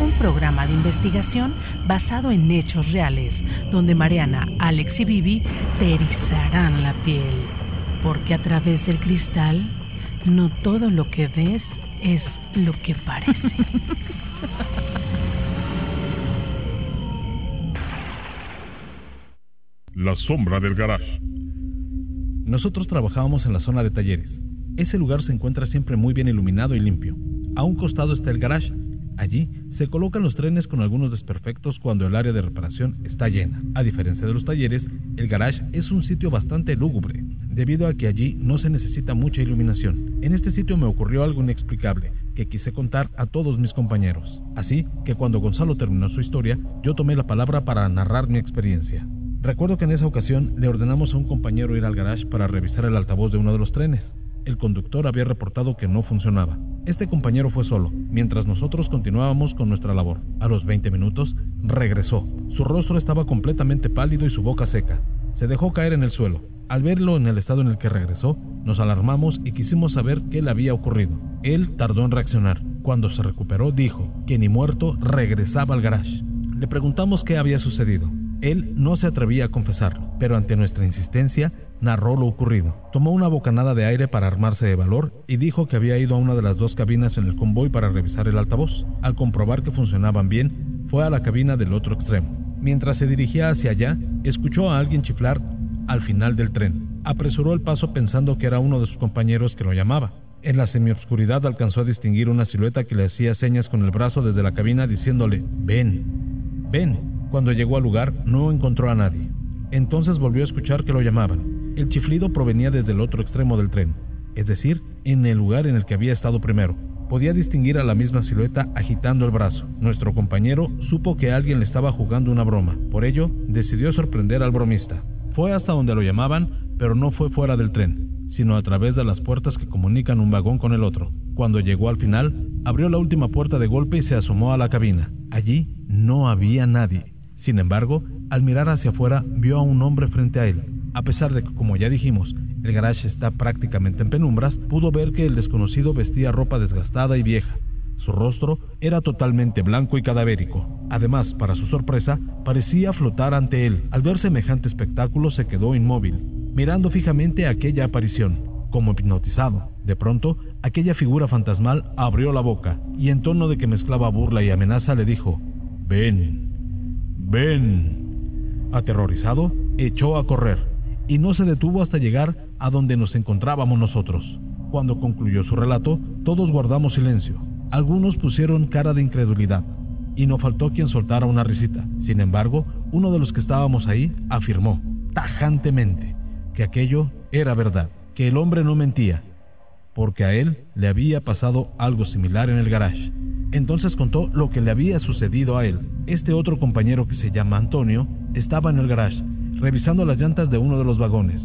Un programa de investigación basado en hechos reales, donde Mariana, Alex y Vivi te erizarán la piel. Porque a través del cristal, no todo lo que ves es lo que parece. La sombra del garage. Nosotros trabajábamos en la zona de talleres. Ese lugar se encuentra siempre muy bien iluminado y limpio. A un costado está el garage. Allí se colocan los trenes con algunos desperfectos cuando el área de reparación está llena. A diferencia de los talleres, el garage es un sitio bastante lúgubre, debido a que allí no se necesita mucha iluminación. En este sitio me ocurrió algo inexplicable que quise contar a todos mis compañeros. Así que cuando Gonzalo terminó su historia, yo tomé la palabra para narrar mi experiencia. Recuerdo que en esa ocasión le ordenamos a un compañero ir al garage para revisar el altavoz de uno de los trenes el conductor había reportado que no funcionaba. Este compañero fue solo, mientras nosotros continuábamos con nuestra labor. A los 20 minutos, regresó. Su rostro estaba completamente pálido y su boca seca. Se dejó caer en el suelo. Al verlo en el estado en el que regresó, nos alarmamos y quisimos saber qué le había ocurrido. Él tardó en reaccionar. Cuando se recuperó, dijo que ni muerto regresaba al garage. Le preguntamos qué había sucedido. Él no se atrevía a confesarlo, pero ante nuestra insistencia, narró lo ocurrido. Tomó una bocanada de aire para armarse de valor y dijo que había ido a una de las dos cabinas en el convoy para revisar el altavoz. Al comprobar que funcionaban bien, fue a la cabina del otro extremo. Mientras se dirigía hacia allá, escuchó a alguien chiflar al final del tren. Apresuró el paso pensando que era uno de sus compañeros que lo llamaba. En la semioscuridad alcanzó a distinguir una silueta que le hacía señas con el brazo desde la cabina diciéndole, ven, ven. Cuando llegó al lugar no encontró a nadie. Entonces volvió a escuchar que lo llamaban. El chiflido provenía desde el otro extremo del tren, es decir, en el lugar en el que había estado primero. Podía distinguir a la misma silueta agitando el brazo. Nuestro compañero supo que alguien le estaba jugando una broma, por ello decidió sorprender al bromista. Fue hasta donde lo llamaban, pero no fue fuera del tren, sino a través de las puertas que comunican un vagón con el otro. Cuando llegó al final, abrió la última puerta de golpe y se asomó a la cabina. Allí no había nadie. Sin embargo, al mirar hacia afuera, vio a un hombre frente a él. A pesar de que, como ya dijimos, el garage está prácticamente en penumbras, pudo ver que el desconocido vestía ropa desgastada y vieja. Su rostro era totalmente blanco y cadavérico. Además, para su sorpresa, parecía flotar ante él. Al ver semejante espectáculo se quedó inmóvil, mirando fijamente aquella aparición, como hipnotizado. De pronto, aquella figura fantasmal abrió la boca y en tono de que mezclaba burla y amenaza le dijo, Ven, ven. Aterrorizado, echó a correr y no se detuvo hasta llegar a donde nos encontrábamos nosotros. Cuando concluyó su relato, todos guardamos silencio. Algunos pusieron cara de incredulidad, y no faltó quien soltara una risita. Sin embargo, uno de los que estábamos ahí afirmó, tajantemente, que aquello era verdad, que el hombre no mentía, porque a él le había pasado algo similar en el garage. Entonces contó lo que le había sucedido a él. Este otro compañero que se llama Antonio estaba en el garage revisando las llantas de uno de los vagones.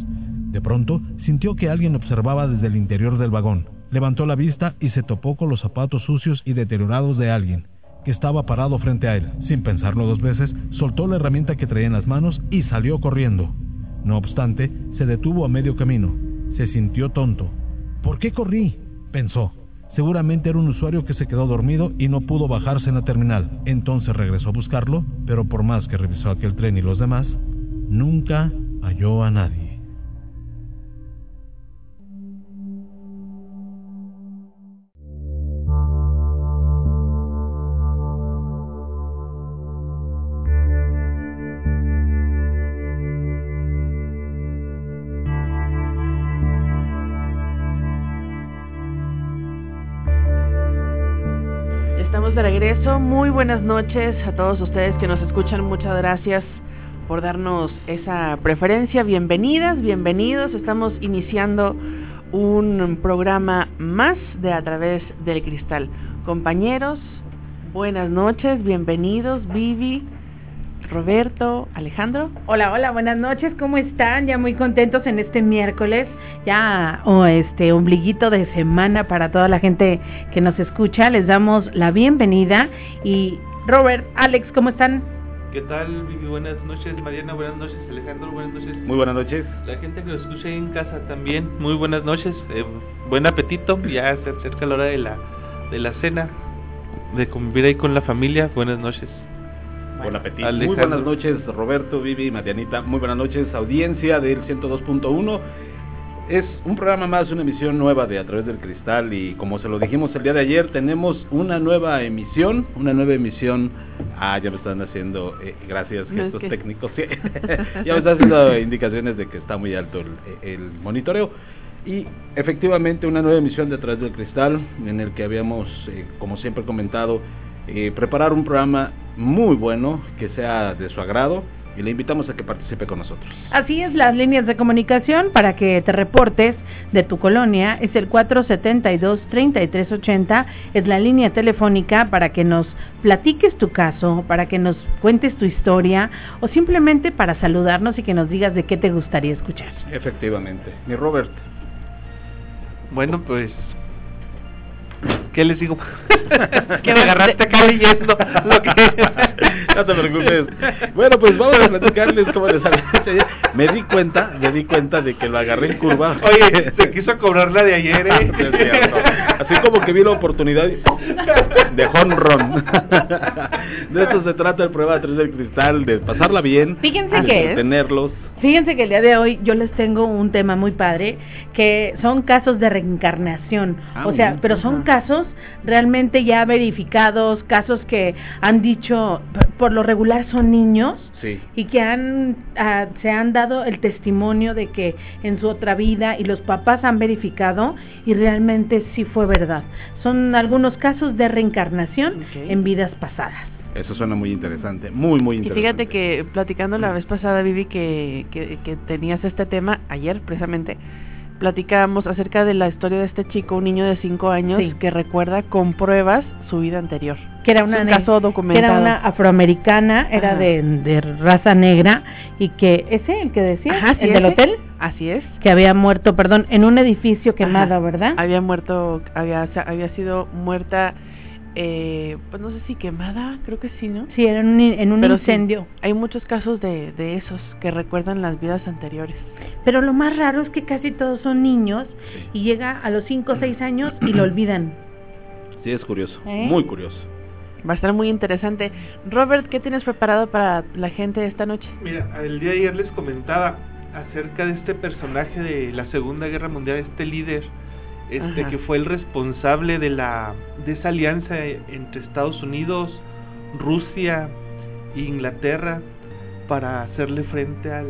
De pronto, sintió que alguien observaba desde el interior del vagón. Levantó la vista y se topó con los zapatos sucios y deteriorados de alguien, que estaba parado frente a él. Sin pensarlo dos veces, soltó la herramienta que traía en las manos y salió corriendo. No obstante, se detuvo a medio camino. Se sintió tonto. ¿Por qué corrí? pensó. Seguramente era un usuario que se quedó dormido y no pudo bajarse en la terminal. Entonces regresó a buscarlo, pero por más que revisó aquel tren y los demás, nunca halló a nadie. Estamos de regreso. Muy buenas noches a todos ustedes que nos escuchan. Muchas gracias por darnos esa preferencia. Bienvenidas, bienvenidos. Estamos iniciando un programa más de A través del cristal. Compañeros, Buenas noches, bienvenidos, Vivi, Roberto, Alejandro. Hola, hola, buenas noches, ¿cómo están? Ya muy contentos en este miércoles, ya oh, este ombliguito de semana para toda la gente que nos escucha. Les damos la bienvenida y Robert, Alex, ¿cómo están? ¿Qué tal, Vivi? Buenas noches, Mariana, buenas noches, Alejandro, buenas noches. Muy buenas noches. La gente que nos escucha ahí en casa también, muy buenas noches, eh, buen apetito, ya se acerca la hora de la, de la cena, de convivir ahí con la familia, buenas noches. Buen apetito. Alejandro. Muy buenas noches, Roberto, Vivi, Marianita. Muy buenas noches, audiencia del 102.1. Es un programa más, una emisión nueva de A través del Cristal y como se lo dijimos el día de ayer, tenemos una nueva emisión, una nueva emisión. Ah, ya me están haciendo, eh, gracias, No, es gestos que- técnicos. sí. ya me están haciendo indicaciones de que está muy alto el, el monitoreo. Y efectivamente una nueva emisión de A través del Cristal en el que habíamos, eh, como siempre comentado, eh, preparar un programa muy bueno que sea de su agrado y le invitamos a que participe con nosotros. Así es, las líneas de comunicación para que te reportes de tu colonia es el 472-3380, es la línea telefónica para que nos platiques tu caso, para que nos cuentes tu historia o simplemente para saludarnos y que nos digas de qué te gustaría escuchar. Efectivamente. Mi Robert. Bueno, pues, ¿qué les digo? que me agarraste acá leyendo lo que... no te preocupes. Bueno, pues vamos a platicarles cómo les había dicho ayer. Me di cuenta, me di cuenta de que lo agarré en curva. Oye, se quiso cobrar la de ayer, ¿eh? No es cierto. Así como que vi la oportunidad de home run. De esto se trata el prueba de tres del cristal, de pasarla bien, Fíjense de que tenerlos. Fíjense que el día de hoy yo les tengo un tema muy padre, que son casos de reencarnación. Ah, o sea, bien. pero son Ajá. casos realmente ya verificados, casos que han dicho, por lo regular son niños, Sí. y que han ah, se han dado el testimonio de que en su otra vida y los papás han verificado y realmente sí fue verdad. Son algunos casos de reencarnación en vidas pasadas. Eso suena muy interesante, muy, muy Y interesante. fíjate que platicando la vez pasada, Vivi, que, que, que tenías este tema, ayer precisamente, platicábamos acerca de la historia de este chico, un niño de 5 años, Sí. que recuerda con pruebas su vida anterior. que era Es una un caso que documentado. era una afroamericana, era de, de raza negra y que ese el que decía, Ajá, sí, el del hotel, Así es. que había muerto, perdón, en un edificio quemado, Ajá. ¿verdad? Había muerto, había, había sido muerta, eh, pues no sé si quemada, creo que sí, ¿no? Sí, era en un, en un sí, incendio. hay muchos casos de, de esos que recuerdan las vidas anteriores. Pero lo más raro es que casi todos son niños Sí. y llega a los 5 o 6 años y lo olvidan. Sí, es curioso, ¿Eh? muy curioso. Va a estar muy interesante. Robert, ¿qué tienes preparado para la gente esta noche? Mira, el día de ayer les comentaba acerca de este personaje de la Segunda Guerra Mundial, este líder, este Ajá. que fue el responsable de la de esa alianza entre Estados Unidos, Rusia e Inglaterra para hacerle frente al,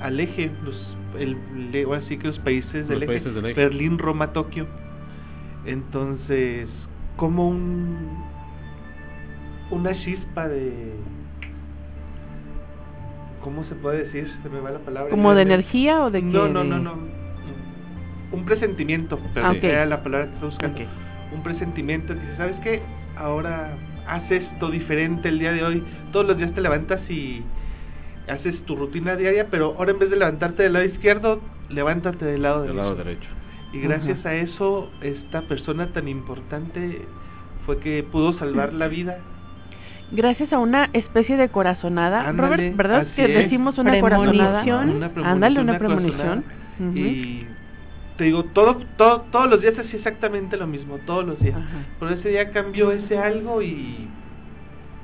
al eje, los el, le- ahora sí que los países del Los eje, países del eje. Berlín, Roma, Tokio. Entonces, como un una chispa de ¿cómo se puede decir? Se me va la palabra. ¿Como de energía o de qué? no, no, no, no. Un presentimiento, Ah, ok. era la palabra que estaba buscando. Ok. Un presentimiento que dice, ¿sabes qué? Ahora haz esto diferente el día de hoy. Todos los días te levantas y haces tu rutina diaria, pero ahora en vez de levantarte del lado izquierdo, levántate del lado Del derecho. lado derecho. Y gracias Ajá. a eso, esta persona tan importante fue que pudo salvar la vida. Gracias a una especie de corazonada, Ándale, Robert, ¿verdad? Que es. decimos una corazonada. Ándale, una una premonición. Y te digo, todo, todo, todos los días hacía exactamente lo mismo, todos los días. Ajá. Pero ese día cambió ese algo y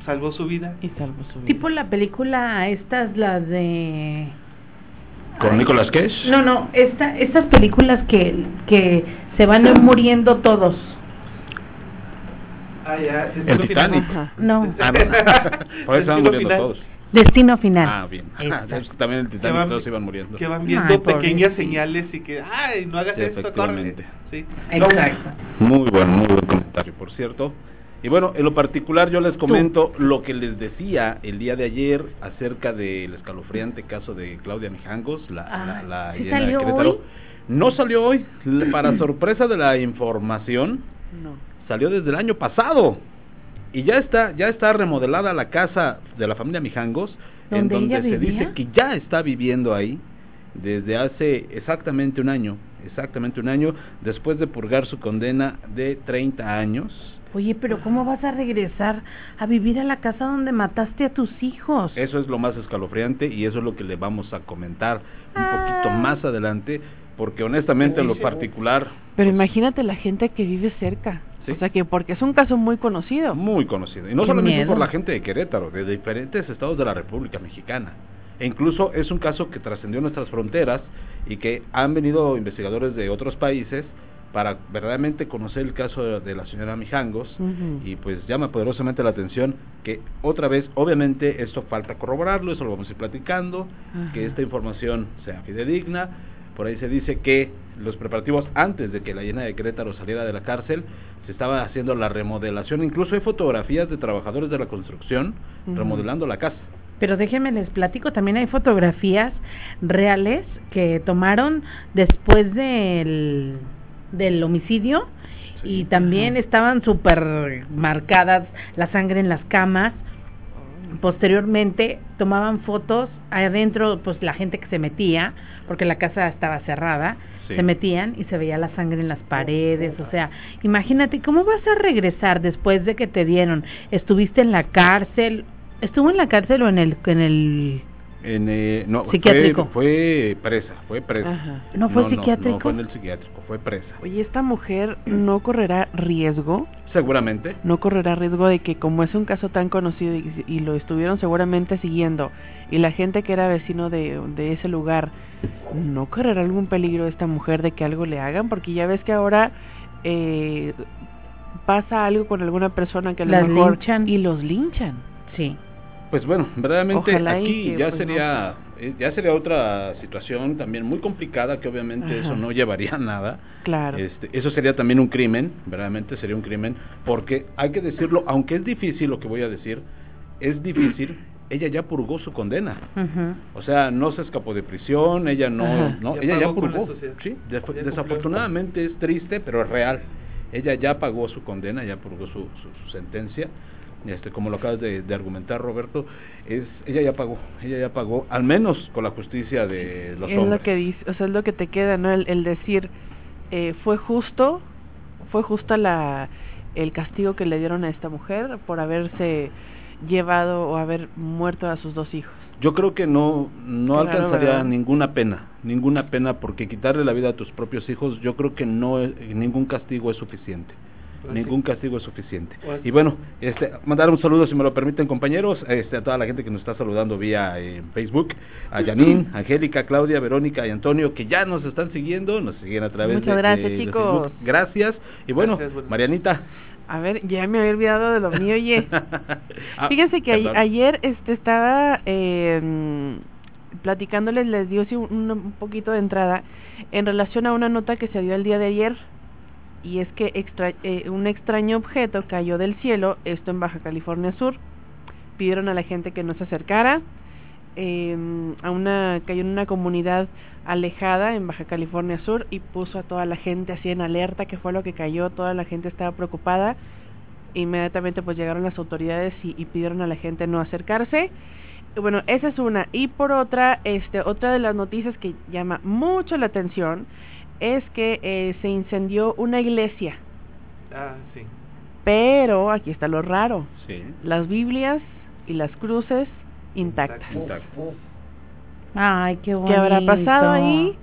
salvó su vida. Y salvo su vida. Tipo la película, estas, las de... ¿Con Nicolas Cage? No, no, esta, estas películas que, que se van muriendo todos. Ah, ya, El Titanic. No, Ah, no. Por eso estaban Destino muriendo final. todos. Destino Final. Ah, bien. También el Titanic van, todos iban muriendo. que van Ay, viendo pequeñas señales y que, ay, no hagas Sí, esto. Sí. Exacto. Muy bueno, muy buen comentario, por cierto. Y bueno, en lo particular yo les comento lo que les decía el día de ayer acerca del escalofriante caso de Claudia Mijangos, la, Ah, la, la. No salió hoy, para sorpresa de la información, No. salió desde el año pasado. y ya está, ya está remodelada la casa de la familia Mijangos, en ¿Donde se vivía? dice que ya está viviendo ahí desde hace exactamente un año, exactamente un año, después de purgar su condena de 30 años. Oye, pero ¿cómo vas a regresar a vivir a la casa donde mataste a tus hijos? Eso es lo más escalofriante y eso es lo que le vamos a comentar un poquito Ah. más adelante, porque honestamente en lo particular... Pero pues, imagínate la gente que vive cerca. Sí. O sea que porque es un caso muy conocido. Muy conocido. Y no Qué solamente miedo. por la gente de Querétaro, de diferentes estados de la República Mexicana. E incluso es un caso que trascendió nuestras fronteras y que han venido investigadores de otros países para verdaderamente conocer el caso de, de la señora Mijangos y pues llama poderosamente la atención que otra vez, obviamente esto falta corroborarlo, eso lo vamos a ir platicando, que esta información sea fidedigna. Por ahí se dice que los preparativos antes de que la llena de Querétaro saliera de la cárcel, se estaba haciendo la remodelación, incluso hay fotografías de trabajadores de la construcción remodelando la casa. Pero déjenme les platico, también hay fotografías reales que tomaron después del, del homicidio Sí. y también estaban súper marcadas la sangre en las camas. Posteriormente tomaban fotos adentro, pues la gente que se metía, porque la casa estaba cerrada, Sí. se metían y se veía la sangre en las paredes, o sea, imagínate, ¿cómo vas a regresar después de que te dieron? ¿Estuviste en la cárcel? ¿Estuvo en la cárcel o en el, en el En, eh, no, fue- Psiquiátrico. Fue, presa, fue presa. Ajá. ¿No fue No, psiquiátrico? No, fue en el psiquiátrico, fue presa. Oye, esta mujer no correrá riesgo, Seguramente. no correrá riesgo de que como es un caso tan conocido y, y lo estuvieron seguramente siguiendo y la gente que era vecino de, de ese lugar, no correrá algún peligro esta mujer de que algo le hagan, porque ya ves que ahora eh, pasa algo con alguna persona que a lo Las mejor linchan. y los linchan. Sí. Pues bueno, verdaderamente Ojalá aquí que, ya pues, sería eh, ya sería otra situación también muy complicada que obviamente Ajá. eso no llevaría a nada. Claro. Este, eso sería también un crimen, verdaderamente sería un crimen, porque hay que decirlo, aunque es difícil lo que voy a decir, es difícil, ella ya purgó su condena. O sea, no se escapó de prisión, ella no, Ajá. no Ya ella ya purgó. Sí, Ya def- cumplió. desafortunadamente es triste, pero es real. Ella ya pagó su condena, ya purgó su, su, su sentencia. Este, como lo acabas de, de argumentar, Roberto, es ella ya pagó, ella ya pagó, al menos con la justicia de los es hombres. lo que dice, o sea, es lo que te queda, ¿no? El, el decir, eh, fue justo, fue justa la, el castigo que le dieron a esta mujer por haberse llevado o haber muerto a sus dos hijos. Yo creo que no, no Claro, alcanzaría ¿verdad? ninguna pena, ninguna pena, porque quitarle la vida a tus propios hijos, yo creo que no ningún castigo es suficiente. Pues Ningún castigo es suficiente. Y bueno, este, mandar un saludo, si me lo permiten, compañeros, este, a toda la gente que nos está saludando vía eh, Facebook, a Janine, Angélica, Claudia, Verónica y Antonio, que ya nos están siguiendo, nos siguen a través Muchas de, gracias, de- de chicos. Facebook. Gracias. Y bueno, Gracias, Marianita. A ver, ya me había olvidado de lo mío, oye. Ah, Fíjense que a- ayer este estaba eh, platicándoles, les dio un poquito de entrada en relación a una nota que se dio el día de ayer y es que extra- eh, un extraño objeto cayó del cielo, esto en Baja California Sur. Pidieron a la gente que no se acercara. eh, a una cayó en una comunidad alejada en Baja California Sur y puso a toda la gente así en alerta que fue lo que cayó toda la gente estaba preocupada inmediatamente pues llegaron las autoridades y, y pidieron a la gente no acercarse bueno esa es una y por otra este otra de las noticias que llama mucho la atención es que eh, se incendió una iglesia Ah, sí. pero aquí está lo raro Sí, las Biblias y las cruces intactas intacto. Ay, qué bonito. ¿Qué habrá pasado ahí?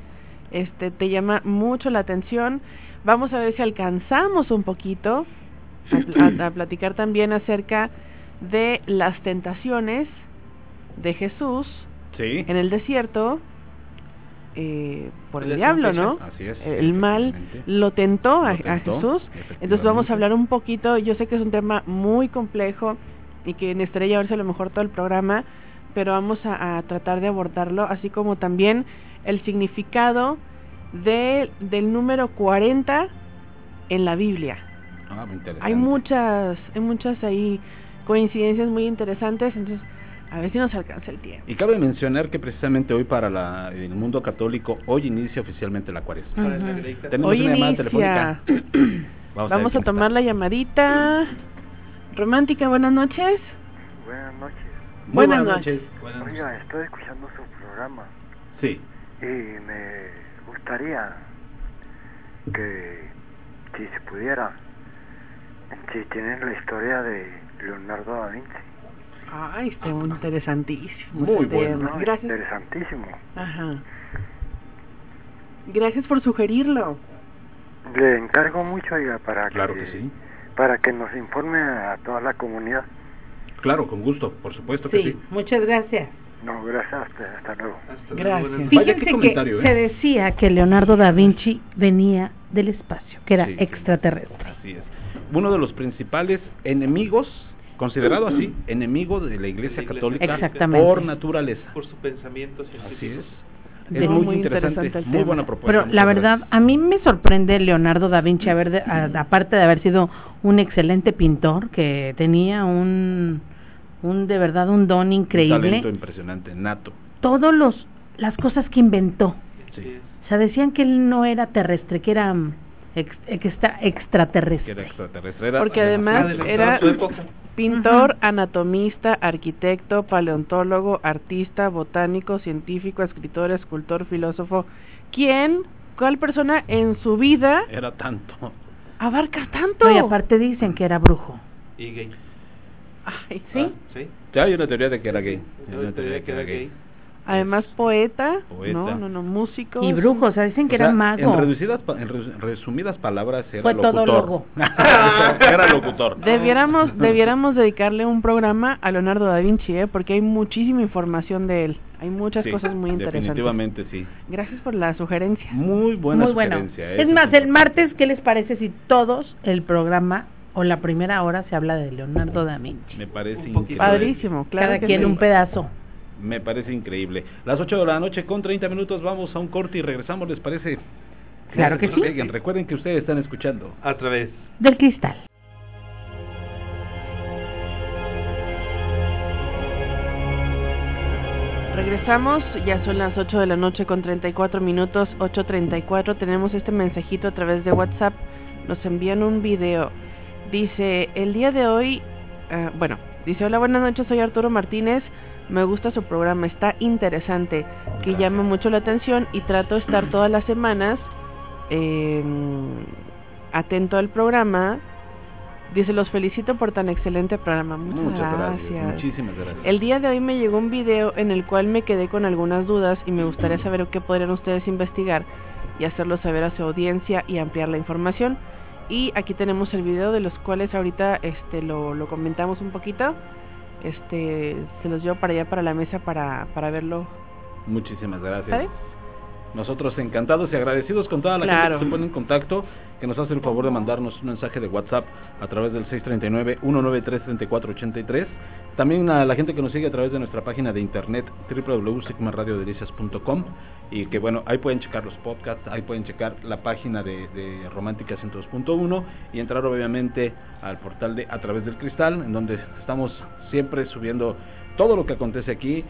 Este te llama mucho la atención. Vamos a ver si alcanzamos un poquito a, pl- a- a platicar también acerca de las tentaciones de Jesús Sí, en el desierto eh, por el diablo. ¿no? así es. El mal lo tentó a, Lo tentó, a Jesús. Entonces vamos a hablar un poquito, yo sé que es un tema muy complejo y que necesitaría llevarse a lo mejor todo el programa, pero vamos a, a tratar de abordarlo, así como también el significado de, del número 40 en la Biblia. Ah, muy interesante. Hay muchas, hay muchas ahí coincidencias muy interesantes, entonces a ver si nos alcanza el tiempo. Y cabe mencionar que precisamente hoy para la- el mundo católico, hoy inicia oficialmente la cuaresma. Tenemos Hoy una llamada telefónica. Vamos, ver a tomar está. la llamadita. Romántica, buenas noches. Buenas noches. Muy Buenas buenas noches. noches. Buenas noches. Oiga, estoy escuchando su programa Sí. y me gustaría que, si se pudiera, si tienen la historia de Leonardo da Vinci. Ay, está interesantísimo. Muy ese bueno. tema. Gracias. Interesantísimo. Ajá. Gracias por sugerirlo. Le encargo mucho, oiga, para Claro que sí. para que nos informe a toda la comunidad. Claro, con gusto, por supuesto que Sí, sí. muchas gracias. No, gracias, hasta, hasta luego. Hasta Gracias. luego, buenas Vaya, Fíjense qué comentario, que ¿eh? se decía que Leonardo da Vinci venía del espacio, que era Sí, sí. extraterrestre. Así es. Uno de los principales enemigos, considerado así, enemigo de la Iglesia De la Iglesia Católica Exactamente. por naturaleza. Por su pensamiento Así es. No, Es muy, muy interesante, muy tema. buena propuesta. Pero la verdad, gracias. a mí me sorprende Leonardo da Vinci, haber de- a- aparte de haber sido un excelente pintor, que tenía un, un de verdad un don Un increíble, talento impresionante, nato. todos los las cosas que inventó. Sí. O sea, decían que él no era terrestre, que era ex- extra- Que extraterrestre. era extraterrestre. Era Porque además era pintor, anatomista, arquitecto, paleontólogo, artista, botánico, científico, escritor, escultor, filósofo. ¿Quién, cuál persona en su vida Era tanto. abarca tanto? No, y aparte dicen que era brujo. Y gay. Ay, ¿Sí? Ah, Sí. Ya hay una teoría de que era gay. Hay una te teoría de que era gay. Además poeta, Poeta. no, no, no, músico. Y brujo, o sea, dicen que O sea, era mago. En, reducidas, en resumidas palabras, era Fue locutor. todólogo. era locutor. Debiéramos, debiéramos dedicarle un programa a Leonardo da Vinci, ¿eh? porque hay muchísima información de él. Hay muchas Sí, cosas muy interesantes. Definitivamente sí. Gracias por la sugerencia. Muy buena Muy bueno. sugerencia. Es eso más, el martes, ¿qué les parece si todos el programa o la primera hora se habla de Leonardo da Vinci? Me parece increíble. Padrísimo, claro Cada que quien sí. un pedazo. Me parece increíble. Las 8 de la noche con 30 minutos vamos a un corte y regresamos, ¿les parece? Claro que sí. Recuerden que ustedes están escuchando. A través. Del cristal. Regresamos, ya son las 8 de la noche con 34 minutos, 8.34. Tenemos este mensajito a través de WhatsApp. Nos envían un video. Dice, el día de hoy, ah, bueno, dice, hola, buenas noches, soy Arturo Martínez. Me gusta su programa, está interesante, que llama mucho la atención y trato de estar todas las semanas eh, atento al programa. Dice, los felicito por tan excelente programa. Muchas, gracias. Muchísimas gracias. El día de hoy me llegó un video en el cual me quedé con algunas dudas y me gustaría saber qué podrían ustedes investigar y hacerlo saber a su audiencia y ampliar la información. Y aquí tenemos el video de los cuales ahorita este lo, lo comentamos un poquito. Este se los llevo para allá para la mesa para, para verlo. Muchísimas gracias. Nosotros encantados y agradecidos con toda la Claro. gente que se pone en contacto, que nos hace el favor de mandarnos un mensaje de WhatsApp a través del 639-193-3483. También a la gente que nos sigue a través de nuestra página de internet www.sigmaradiodelicias.com y que bueno, ahí pueden checar los podcasts, ahí pueden checar la página de, de Romántica 102.1 y entrar obviamente al portal de A través del cristal, en donde estamos siempre subiendo todo lo que acontece aquí,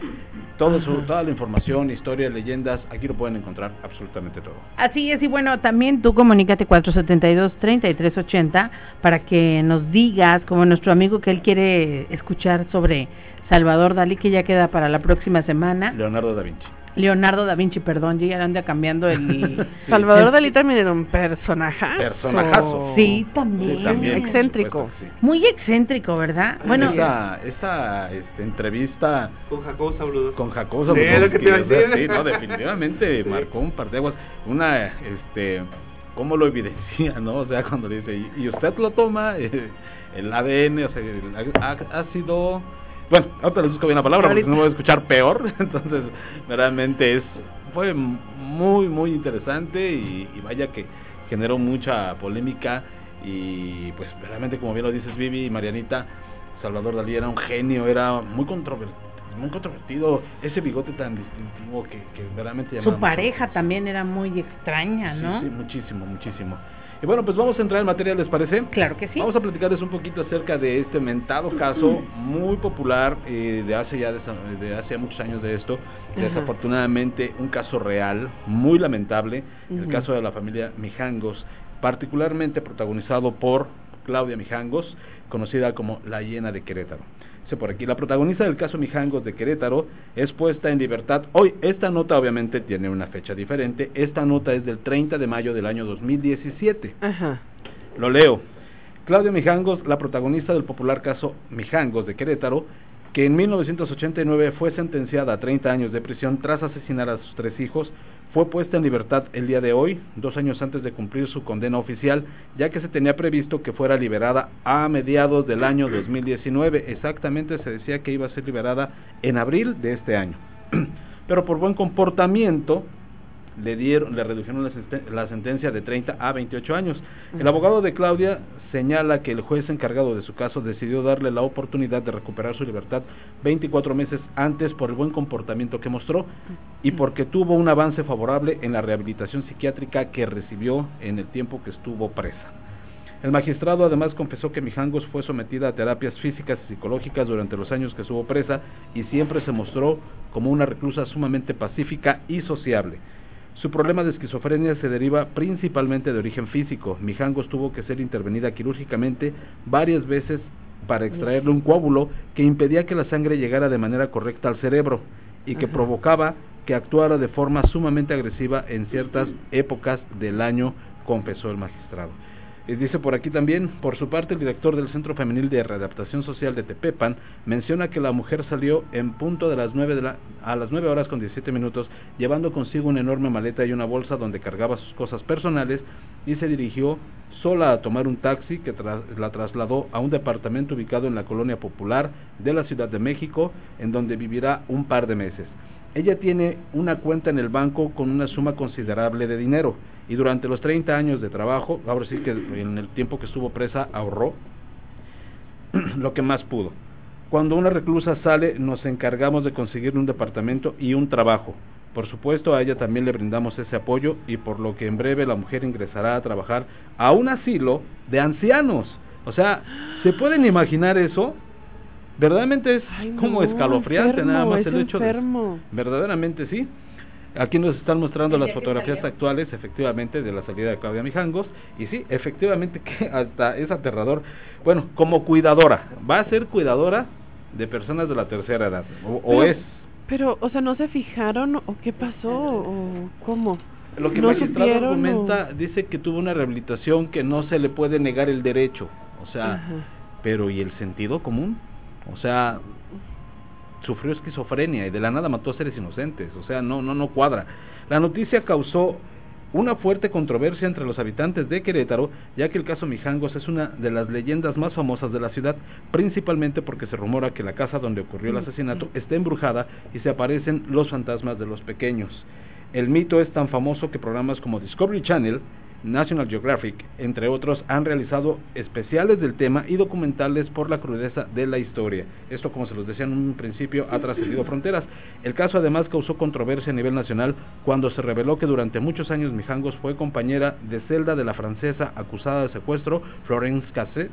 todo su, Ajá. toda la información, historias, leyendas, aquí lo pueden encontrar absolutamente todo. Así es, y bueno, también tú comunícate 472-3380 para que nos digas, como nuestro amigo que él quiere escuchar sobre Salvador Dalí, que ya queda para la próxima semana. Leonardo da Vinci. Leonardo da Vinci, perdón, ya anda cambiando el... Sí. Salvador Dalí también era un personajazo. Personajazo. Sí, también. Sí, también, Excéntrico. sí. Muy excéntrico, ¿verdad? Bueno, esa, esa este, entrevista Con Jacobo Saludos. con Jacobo Sí, es lo que te iba a o sea, decir. sí, no, definitivamente Sí. marcó un par de aguas. Una, este, ¿cómo lo evidencia, no? O sea, cuando dice, y, usted lo toma, eh, el ADN, o sea, el ácido... Bueno, ahorita les busco bien la palabra porque Ahorita. no voy a escuchar peor. Entonces, realmente es fue muy, muy interesante y, y vaya que generó mucha polémica y pues realmente como bien lo dices Vivi y Marianita, Salvador Dalí era un genio, era muy controvertido, muy controvertido, ese bigote tan distintivo que, que realmente llamaba su pareja también era muy extraña, Sí, ¿no? sí, muchísimo, muchísimo. Y bueno, pues vamos a entrar en materia, ¿les parece? Claro que sí. Vamos a platicarles un poquito acerca de este mentado caso muy popular eh, de hace ya de hace muchos años de esto. Ajá. Desafortunadamente un caso real, muy lamentable, el caso de la familia Mijangos, particularmente protagonizado por Claudia Mijangos, conocida como la hiena de Querétaro. Dice por aquí, la protagonista del caso Mijangos de Querétaro es puesta en libertad hoy. Esta nota obviamente tiene una fecha diferente. Esta nota es del 30 de mayo del año 2017. Ajá. Lo leo. Claudia Mijangos, la protagonista del popular caso Mijangos de Querétaro, que en 1989 fue sentenciada a 30 años de prisión tras asesinar a sus tres hijos, fue puesta en libertad el día de hoy, dos años antes de cumplir su condena oficial, ya que se tenía previsto que fuera liberada a mediados del año 2019. Exactamente se decía que iba a ser liberada en abril de este año. Pero por buen comportamiento, le dieron, le redujeron la, sentencia de 30 a 28 años. El abogado de Claudia señala que el juez encargado de su caso decidió darle la oportunidad de recuperar su libertad 24 meses antes por el buen comportamiento que mostró y porque tuvo un avance favorable en la rehabilitación psiquiátrica que recibió en el tiempo que estuvo presa. El magistrado además confesó que Mijangos fue sometida a terapias físicas y psicológicas durante los años que estuvo presa y siempre se mostró como una reclusa sumamente pacífica y sociable. Su problema de esquizofrenia se deriva principalmente de origen físico. Mijangos tuvo que ser intervenida quirúrgicamente varias veces para extraerle un coágulo que impedía que la sangre llegara de manera correcta al cerebro y que provocaba que actuara de forma sumamente agresiva en ciertas épocas del año, confesó el magistrado. Y dice por aquí también, por su parte, el director del Centro Femenil de Readaptación Social de Tepepan menciona que la mujer salió en punto de las 9 de a las 9 horas con 17 minutos, llevando consigo una enorme maleta y una bolsa donde cargaba sus cosas personales y se dirigió sola a tomar un taxi que la trasladó a un departamento ubicado en la colonia popular de la Ciudad de México, en donde vivirá un par de meses. Ella tiene una cuenta en el banco con una suma considerable de dinero y durante los 30 años de trabajo, ahora sí que en el tiempo que estuvo presa ahorró lo que más pudo. Cuando una reclusa sale, nos encargamos de conseguir un departamento y un trabajo. Por supuesto, a ella también le brindamos ese apoyo y por lo que en breve la mujer ingresará a trabajar a un asilo de ancianos. O sea, ¿se pueden imaginar eso? Verdaderamente es como escalofriante nada más el hecho de... Verdaderamente sí. Aquí nos están mostrando las fotografías actuales, efectivamente, de la salida de Claudia Mijangos. Y sí, efectivamente, que hasta es aterrador. Bueno, como cuidadora, va a ser cuidadora de personas de la tercera edad. O, es. Pero, o sea, ¿no se fijaron o qué pasó o cómo? Lo que el magistrado argumenta, dice que tuvo una rehabilitación que no se le puede negar el derecho. O sea, pero ¿y el sentido común? O sea, sufrió esquizofrenia y de la nada mató a seres inocentes, o sea, no, no, no cuadra. La noticia causó una fuerte controversia entre los habitantes de Querétaro, ya que el caso Mijangos es una de las leyendas más famosas de la ciudad, principalmente porque se rumora que la casa donde ocurrió el asesinato está embrujada y se aparecen los fantasmas de los pequeños. El mito es tan famoso que programas como Discovery Channel National Geographic, entre otros, han realizado especiales del tema y documentales por la crudeza de la historia. Esto, como se los decía en un principio, ha trascendido fronteras. El caso además causó controversia a nivel nacional cuando se reveló que durante muchos años Mijangos fue compañera de celda de la francesa acusada de secuestro, Florence Cassé,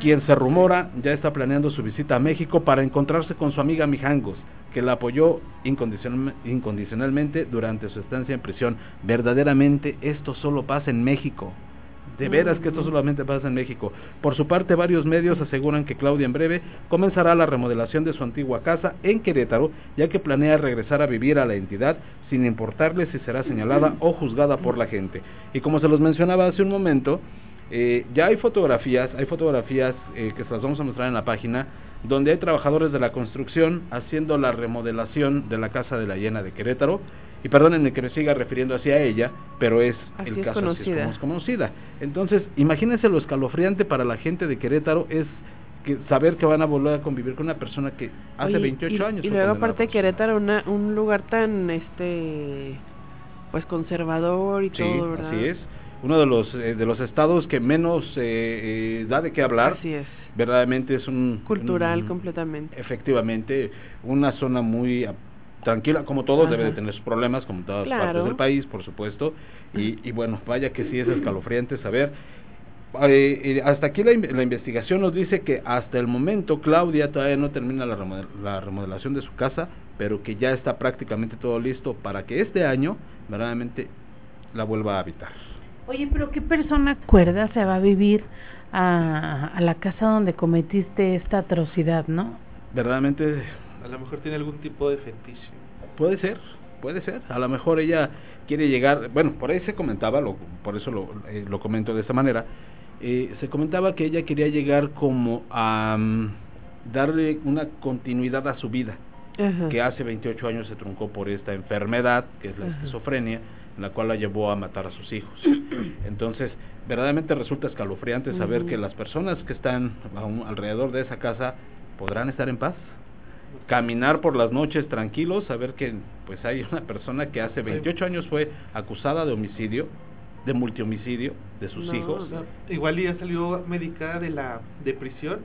quien se rumora ya está planeando su visita a México para encontrarse con su amiga Mijangos que la apoyó incondicionalmente durante su estancia en prisión. Verdaderamente esto solo pasa en México. De veras que esto solamente pasa en México. Por su parte, varios medios aseguran que Claudia en breve comenzará la remodelación de su antigua casa en Querétaro, ya que planea regresar a vivir a la entidad sin importarle si será señalada o juzgada por la gente. Y como se los mencionaba hace un momento, eh, ya hay fotografías, hay fotografías eh, que se las vamos a mostrar en la página, donde hay trabajadores de la construcción haciendo la remodelación de la casa de la llena de Querétaro. Y perdónenme que me siga refiriendo hacia ella, pero es el caso conocida. Así es conocida. Entonces, imagínense lo escalofriante para la gente de Querétaro es que saber que van a volver a convivir con una persona que hace 28 años. Y luego aparte Querétaro, una, un lugar tan, este, pues conservador y todo, ¿verdad? así es uno de los eh, de los estados que menos eh, eh, da de qué hablar. Así es. Verdaderamente es un cultural completamente. Efectivamente, una zona muy tranquila, como todo, debe de tener sus problemas, como todas partes del país, por supuesto. Y, y bueno, vaya que sí es escalofriante saber. hasta aquí la, la, investigación nos dice que hasta el momento Claudia todavía no termina la, la remodelación de su casa, pero que ya está prácticamente todo listo para que este año verdaderamente la vuelva a habitar. Oye, pero ¿qué persona cuerda se va a vivir a, a la casa donde cometiste esta atrocidad, no? Verdaderamente A lo mejor tiene algún tipo de fetiche. puede ser, puede ser. A lo mejor ella quiere llegar, bueno, por ahí se comentaba, lo, por eso lo, eh, lo comento de esta manera, eh, se comentaba que ella quería llegar como a mm, darle una continuidad a su vida, que hace 28 años se truncó por esta enfermedad, que es la esquizofrenia, en la cual la llevó a matar a sus hijos. Entonces, verdaderamente resulta escalofriante saber que las personas que están aún alrededor de esa casa podrán estar en paz caminar por las noches tranquilos, saber que pues hay una persona que hace 28 años fue acusada de homicidio, de multihomicidio de sus No, hijos. No, igual ya salió medicada de la de prisión,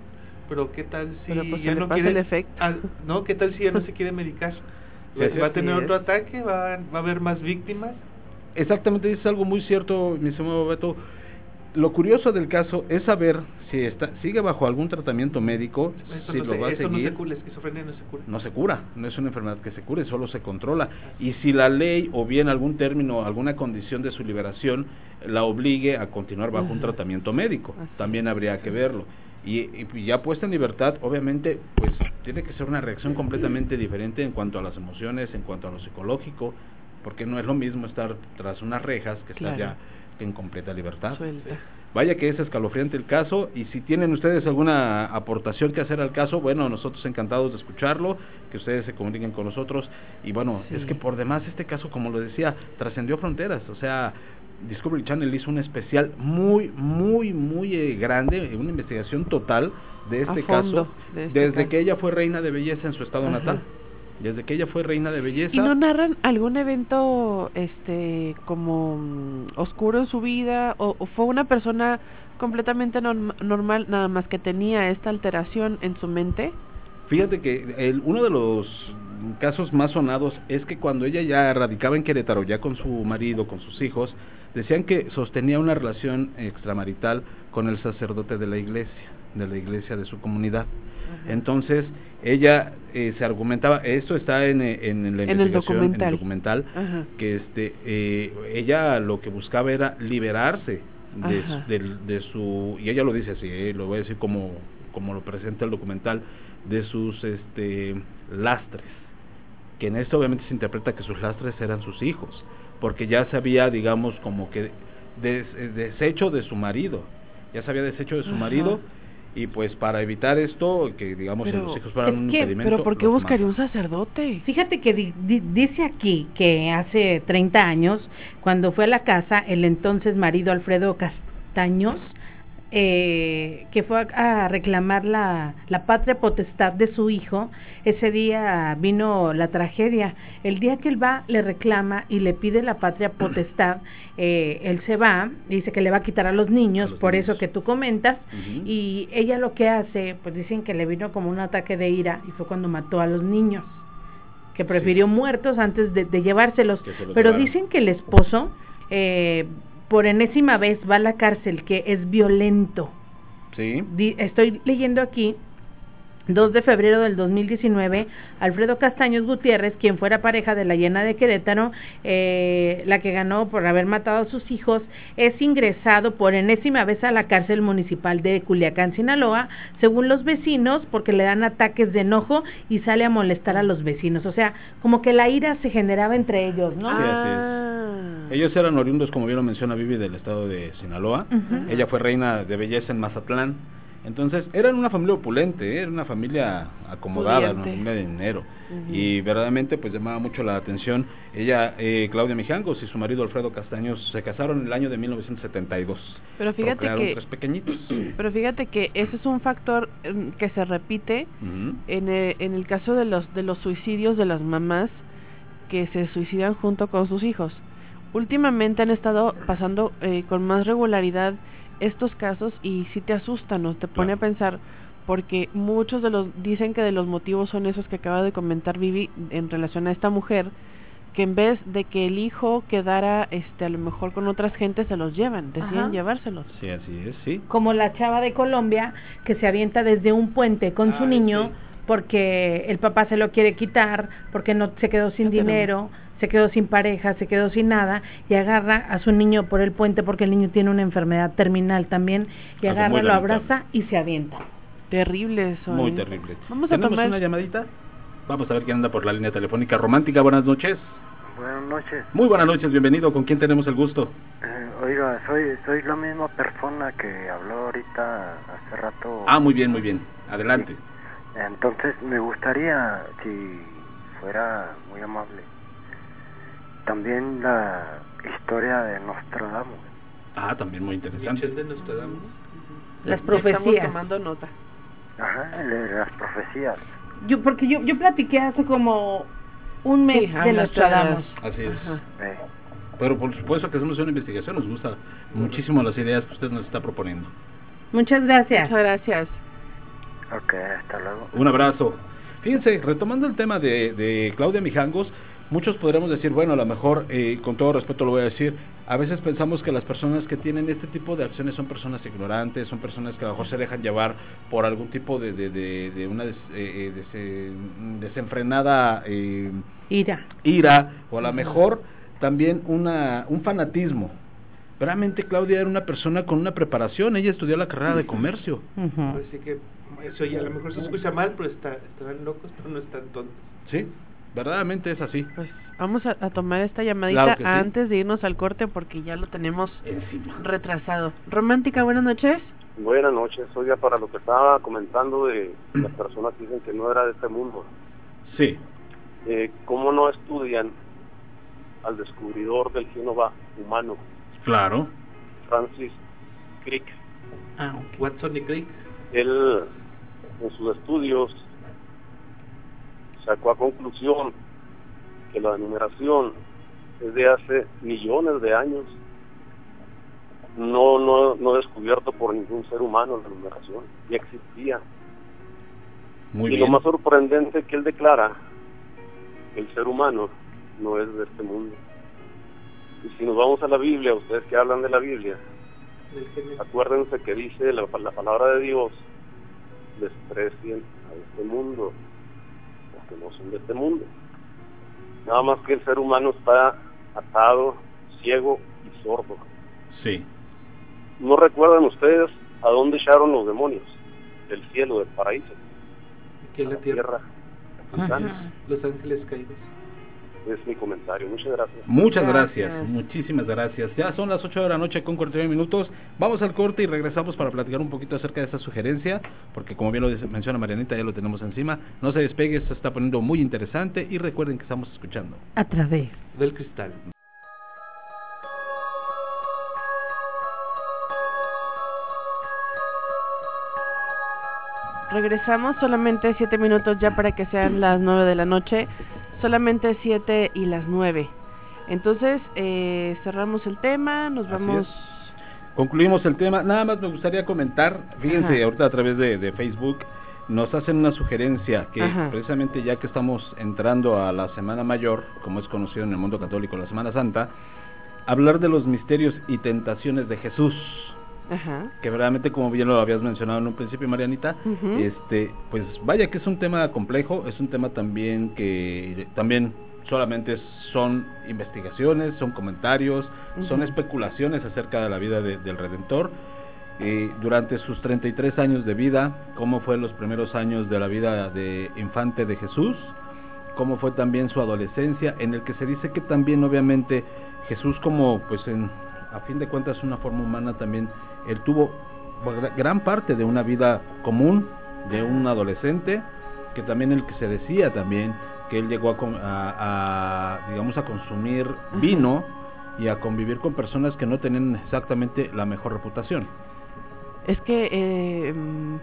pero qué tal si Pero, pues, ya se le no pasa quiere el efecto. Ah, no, qué tal si ya no se quiere medicar. Sí, va, a tener otro es. ataque, va, va a haber más víctimas. Exactamente, es algo muy cierto, mi estimado Beto. Lo curioso del caso es saber si está sigue bajo algún tratamiento médico, si no, lo se, va a eso no seguir. se cura, la esquizofrenia no se cura. no se cura, no es una enfermedad que se cure, solo se controla. Y si la ley o bien algún término, alguna condición de su liberación la obligue a continuar bajo un tratamiento médico, Así también habría que verlo. Y, y ya puesta en libertad, obviamente, pues tiene que ser una reacción completamente diferente en cuanto a las emociones, en cuanto a lo psicológico, porque no es lo mismo estar tras unas rejas que estar Claro. ya en completa libertad. Suelta. Vaya que es escalofriante el caso y si tienen ustedes alguna aportación que hacer al caso, bueno, nosotros encantados de escucharlo, que ustedes se comuniquen con nosotros y bueno, Sí. es que por demás este caso, como lo decía, trascendió fronteras, o sea, Discovery Channel hizo un especial muy, muy, muy eh, grande, una investigación total de este fondo caso, de este desde caso. que ella fue reina de belleza en su estado Ajá. natal, desde que ella fue reina de belleza. ¿Y no narran algún evento este como mm, oscuro en su vida o, o fue una persona completamente norm- normal nada más que tenía esta alteración en su mente? Fíjate que el, uno de los casos más sonados es que cuando ella ya radicaba en Querétaro, ya con su marido, con sus hijos, decían que sostenía una relación extramarital con el sacerdote de la iglesia, de la iglesia de su comunidad. Entonces, ella eh, se argumentaba, esto está en, eh, en la En el investigación, en el documental, que este, eh, ella lo que buscaba era liberarse de, su- de su, y ella lo dice así, eh, lo voy a decir como, como lo presenta el documental, de sus este, lastres, que en esto obviamente se interpreta que sus lastres eran sus hijos, porque ya se había, digamos, como que des- eh, deshecho de su marido, ya se había deshecho de su Ajá. marido, y pues para evitar esto, que digamos Pero, los hijos fueran es un que- impedimento. Pero ¿por qué buscaría un sacerdote? Fíjate que di- di- dice aquí que hace 30 años, cuando fue a la casa, el entonces marido Alfredo Castaños, eh, que fue a, a reclamar la, la patria potestad de su hijo, ese día vino la tragedia. El día que él va, le reclama y le pide la patria potestad, eh, él se va, dice que le va a quitar a los niños, A los por niños. eso que tú comentas, y ella lo que hace, pues dicen que le vino como un ataque de ira y fue cuando mató a los niños que prefirió muertos antes de, de llevárselos. Pero dicen que el esposo, eh, por enésima vez, va a la cárcel, que es violento. Sí. Di- estoy leyendo aquí 2 de febrero del 2019, Alfredo Castaños Gutiérrez, quien fuera pareja de la llena de Querétaro, eh, la que ganó por haber matado a sus hijos, es ingresado por enésima vez a la cárcel municipal de Culiacán, Sinaloa, según los vecinos, porque le dan ataques de enojo y sale a molestar a los vecinos. O sea, como que la ira se generaba entre ellos, ¿no? Sí, así es. Ah. Ellos eran oriundos, como bien lo menciona Vivi, del estado de Sinaloa. Ella fue reina de belleza en Mazatlán. Entonces, eran una familia opulente, ¿eh? era una familia acomodada, una Pudiente. familia de dinero. Y verdaderamente, pues llamaba mucho la atención. Ella, eh, Claudia Mijangos y su marido Alfredo Castaños se casaron en el año de 1972. Pero fíjate que tres pequeñitos. pero fíjate que ese es un factor mm, que se repite en el, en el caso de los de los suicidios de las mamás que se suicidan junto con sus hijos. Últimamente han estado pasando eh, con más regularidad estos casos y sí te asustan, ¿no? Te pone Claro. a pensar porque muchos de los dicen que de los motivos son esos que acaba de comentar Vivi en relación a esta mujer que en vez de que el hijo quedara este a lo mejor con otras gentes se los llevan, deciden Ajá. llevárselos. Sí, así es, sí. como la chava de Colombia que se avienta desde un puente con Ah, su niño sí. porque el papá se lo quiere quitar, porque no se quedó sin Ya tenemos. dinero, se quedó sin pareja, se quedó sin nada y agarra a su niño por el puente porque el niño tiene una enfermedad terminal también y Algo agarra, lo abraza y se avienta. Terrible eso. Muy ¿eh? terrible. Vamos a ¿Tenemos tomar. una llamadita? Vamos a ver quién anda por la línea telefónica romántica. Buenas noches. Buenas noches. Muy buenas noches, bienvenido. ¿Con quién tenemos el gusto? Eh, oiga, soy soy la misma persona que habló ahorita hace rato. Ah, muy bien, muy bien. Adelante. Entonces me gustaría, si fuera muy amable, también la historia de Nostradamus. Ah, también muy interesante. Michel de Nostradamus. Las profecías. Estamos tomando nota. Ajá, de las profecías. Yo porque yo yo platiqué hace como un mes Sí, de de Nostradamus. Así es. Eh, Pero por supuesto que hacemos una investigación, nos gusta muchísimo las ideas que usted nos está proponiendo. Muchas gracias. Muchas gracias. ok, hasta luego. Un abrazo. Fíjense, retomando el tema de, de Claudia Mijangos, muchos podremos decir, bueno, a lo mejor, eh, con todo respeto lo voy a decir, a veces pensamos que las personas que tienen este tipo de acciones son personas ignorantes, son personas que a lo mejor se dejan llevar por algún tipo de, de, de- de una des- eh, eh, dese- desenfrenada eh, Ira. ira, o a lo mejor también una, un fanatismo. Realmente Claudia era una persona con una preparación, ella estudió la carrera de comercio. Ujú. Pues que eso ya a lo mejor se escucha mal, pero está, estarán locos, pero no están tontos. Sí, verdaderamente es así. Pues vamos a, a tomar esta llamadita Claro que sí. antes de irnos al corte porque ya lo tenemos Encima. retrasado. Romántica, buenas noches. Buenas noches, oiga, para lo que estaba comentando de las personas que dicen que no era de este mundo, Sí, eh, ¿cómo no estudian al descubridor del genoma humano, claro. Francis Crick? Ah. Watson y Crick. Él, en sus estudios, sacó a conclusión que la numeración es de hace millones de años, no, no, no descubierto por ningún ser humano la numeración, ya existía. Muy y bien. lo más sorprendente que él declara que el ser humano no es de este mundo. Y si nos vamos a la Biblia, ustedes que hablan de la Biblia, acuérdense que dice la, la palabra de Dios, desprecien a este mundo, porque no son de este mundo. Nada más que el ser humano está atado, ciego y sordo. Sí, ¿No recuerdan ustedes a dónde echaron los demonios? Del cielo, del paraíso, Aquí en la tierra. Ajá. Los ángeles caídos. Es mi comentario. Muchas gracias. muchas gracias. Gracias. muchísimas gracias. Ya son las 8 de la noche con 49 minutos. Vamos al corte y regresamos para platicar un poquito acerca de esta sugerencia, porque como bien lo dice- menciona Marianita, ya lo tenemos encima. No se despegue, esto se está poniendo muy interesante y recuerden que estamos escuchando. A través. Del cristal. Regresamos solamente siete minutos ya para que sean las nueve de la noche. Solamente siete y las nueve. Entonces eh, cerramos el tema, nos vamos... Concluimos el tema. Nada más me gustaría comentar, fíjense, Ajá. ahorita a través de, de Facebook nos hacen una sugerencia que Ajá. precisamente ya que estamos entrando a la Semana Mayor, como es conocido en el mundo católico la Semana Santa, hablar de los misterios y tentaciones de Jesús. Ajá. que verdaderamente como bien lo habías mencionado en un principio Marianita, este, pues vaya que es un tema complejo, es un tema también que también solamente son investigaciones, son comentarios, son especulaciones acerca de la vida de- del Redentor. Eh, durante sus 33 años de vida, cómo fue los primeros años de la vida de infante de Jesús, cómo fue también su adolescencia, en el que se dice que también obviamente Jesús como pues en, a fin de cuentas una forma humana también, él tuvo gra- gran parte de una vida común, de un adolescente, que también el que se decía también que él llegó a, a- a, digamos a consumir vino y a convivir con personas que no tenían exactamente la mejor reputación. Es que eh,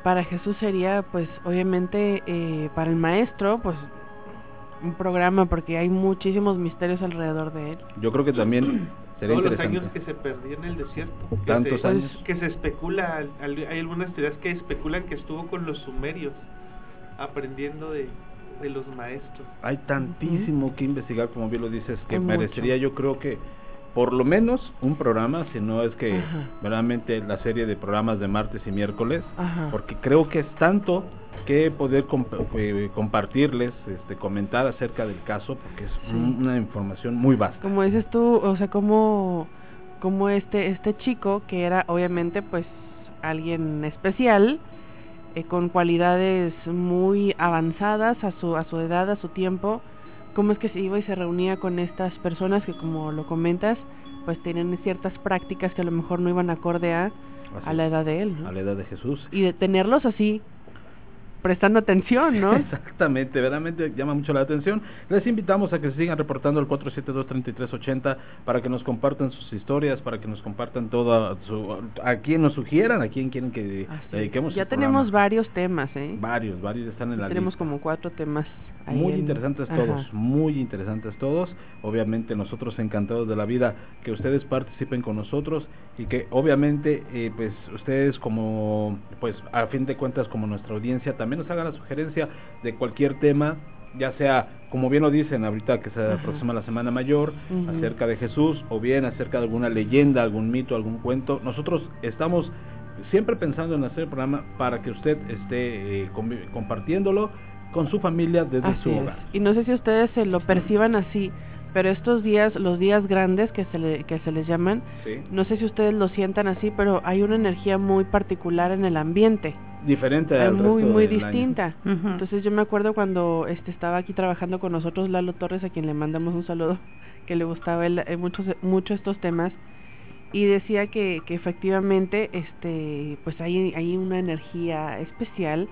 para Jesús sería, pues, obviamente, eh, para el maestro, pues, un programa porque hay muchísimos misterios alrededor de él. Yo creo que también sería Todos los años que se perdió en el desierto. Que Tantos se, años. Que se especula, hay algunas teorías que especulan que estuvo con los sumerios, aprendiendo de, de los maestros. Hay tantísimo que investigar, como bien lo dices, que Hay merecería yo creo que por lo menos un programa, si no es que Ajá. verdaderamente la serie de programas de martes y miércoles, Ajá. porque creo que es tanto que poder comp- eh, compartirles, este, comentar acerca del caso, porque es Sí. un- una información muy vasta. Como dices tú, o sea, como, como este, este chico, que era obviamente pues alguien especial, eh, con cualidades muy avanzadas a su, a su edad, a su tiempo, cómo es que se iba y se reunía con estas personas que como lo comentas, pues tienen ciertas prácticas que a lo mejor no iban acorde a, Así a la edad de él, ¿no? a la edad de Jesús. Y de tenerlos así, prestando atención, ¿no? Exactamente, verdaderamente llama mucho la atención. Les invitamos a que se sigan reportando al 472-3380 para que nos compartan sus historias, para que nos compartan todo su, a quien nos sugieran, a quien quieren que Así es. dediquemos ya tenemos programa. varios temas, ¿eh? varios, varios están en la tenemos lista. como cuatro temas. ahí Muy en- interesantes Ajá. todos, muy interesantes todos. Obviamente nosotros encantados de la vida que ustedes participen con nosotros y que obviamente eh, pues ustedes como pues a fin de cuentas como nuestra audiencia también nos hagan la sugerencia de cualquier tema, ya sea como bien lo dicen ahorita que se Ajá. aproxima la Semana Mayor, acerca de Jesús o bien acerca de alguna leyenda, algún mito, algún cuento. Nosotros estamos siempre pensando en hacer el programa para que usted esté eh, compartiéndolo con su familia desde Así su es. hogar. Y no sé si ustedes se lo perciban así, pero estos días, los días grandes que se, le- que se les llaman, Sí. no sé si ustedes lo sientan así, pero hay una energía muy particular en el ambiente, Diferente al muy resto muy del año. distinta. Entonces yo me acuerdo cuando este estaba aquí trabajando con nosotros Lalo Torres, a quien le mandamos un saludo, que le gustaba él, eh, muchos mucho estos temas y decía que, que efectivamente este pues hay hay una energía especial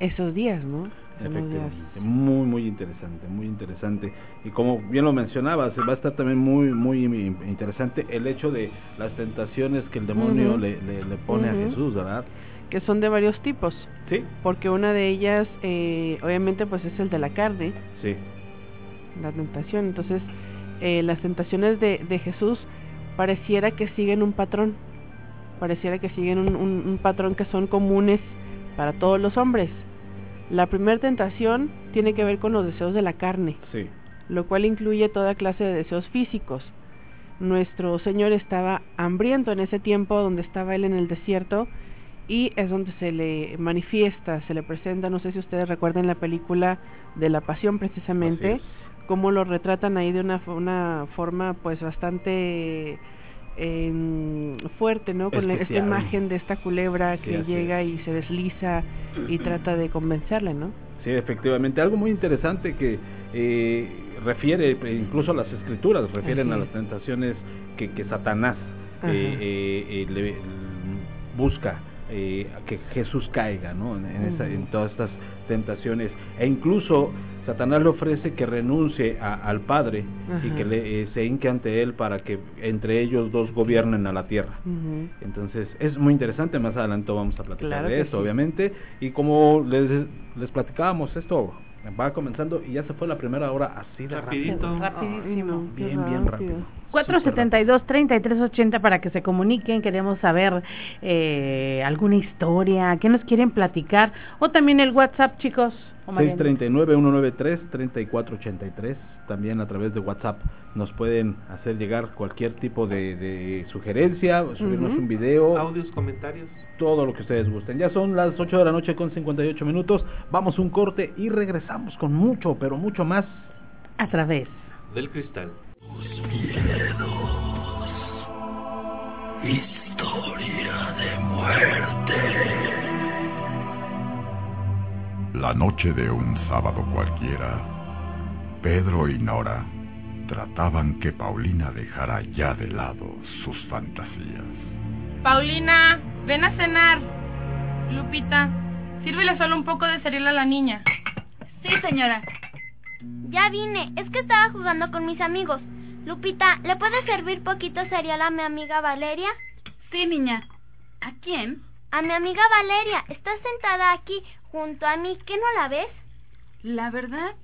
esos días, ¿no? Días- Efectivamente, muy muy interesante, muy interesante. Y como bien lo mencionabas, va a estar también muy muy interesante el hecho de las tentaciones que el demonio le, le, le pone a Jesús, ¿verdad? que son de varios tipos, Sí, porque una de ellas eh, obviamente pues es el de la carne, sí, la tentación. Entonces, eh, las tentaciones de, de Jesús pareciera que siguen un patrón, pareciera que siguen un, un- un patrón que son comunes para todos los hombres. La primera tentación tiene que ver con los deseos de la carne, sí. lo cual incluye toda clase de deseos físicos. Nuestro Señor estaba hambriento en ese tiempo donde estaba Él en el desierto y es donde se le manifiesta, se le presenta, no sé si ustedes recuerdan la película de la pasión precisamente, cómo lo retratan ahí de una forma pues bastante em, fuerte, ¿no? Con esta imagen de esta culebra Sí, que llega es. y se desliza y trata de convencerle, ¿no? Sí, efectivamente. Algo muy interesante que eh, refiere, eh, incluso las escrituras refieren Así a es. las tentaciones que, que Satanás eh, eh, eh, le- busca eh, que Jesús caiga, ¿no? En, en esa- en todas estas tentaciones. E incluso Satanás le ofrece que renuncie a- al Padre y que le, eh, se hinque ante él para que entre ellos dos gobiernen a la tierra. Entonces es muy interesante, más adelante vamos a platicar Claro de esto, sí. obviamente. Y como les, les platicábamos, esto va comenzando y ya se fue la primera hora así de Rapidito. rápido. Rapidísimo. Ay, no, qué Bien, bien rápido. 472-3380 para que se comuniquen, queremos saber eh, alguna historia, qué nos quieren platicar, o también el WhatsApp, chicos. O Mariana. 639-193-3483. También a través de WhatsApp nos pueden hacer llegar cualquier tipo de, de sugerencia, subirnos un video, Audios, comentarios. todo lo que ustedes gusten. Ya son las 8 de la noche con 58 minutos. Vamos un corte y regresamos con mucho, pero mucho más. A través. Del cristal. Historia de muerte. La noche de un sábado cualquiera, Pedro y Nora trataban que Paulina dejara ya de lado sus fantasías. Paulina, ven a cenar. Lupita, sírvele solo un poco de cereal a la niña. Sí, señora. Ya vine, es que estaba jugando con mis amigos. Lupita, ¿le puedes servir poquito cereal a mi amiga Valeria? Sí, niña. ¿A quién? A mi amiga Valeria, está sentada aquí junto a mí, ¿qué no la ves? La verdad,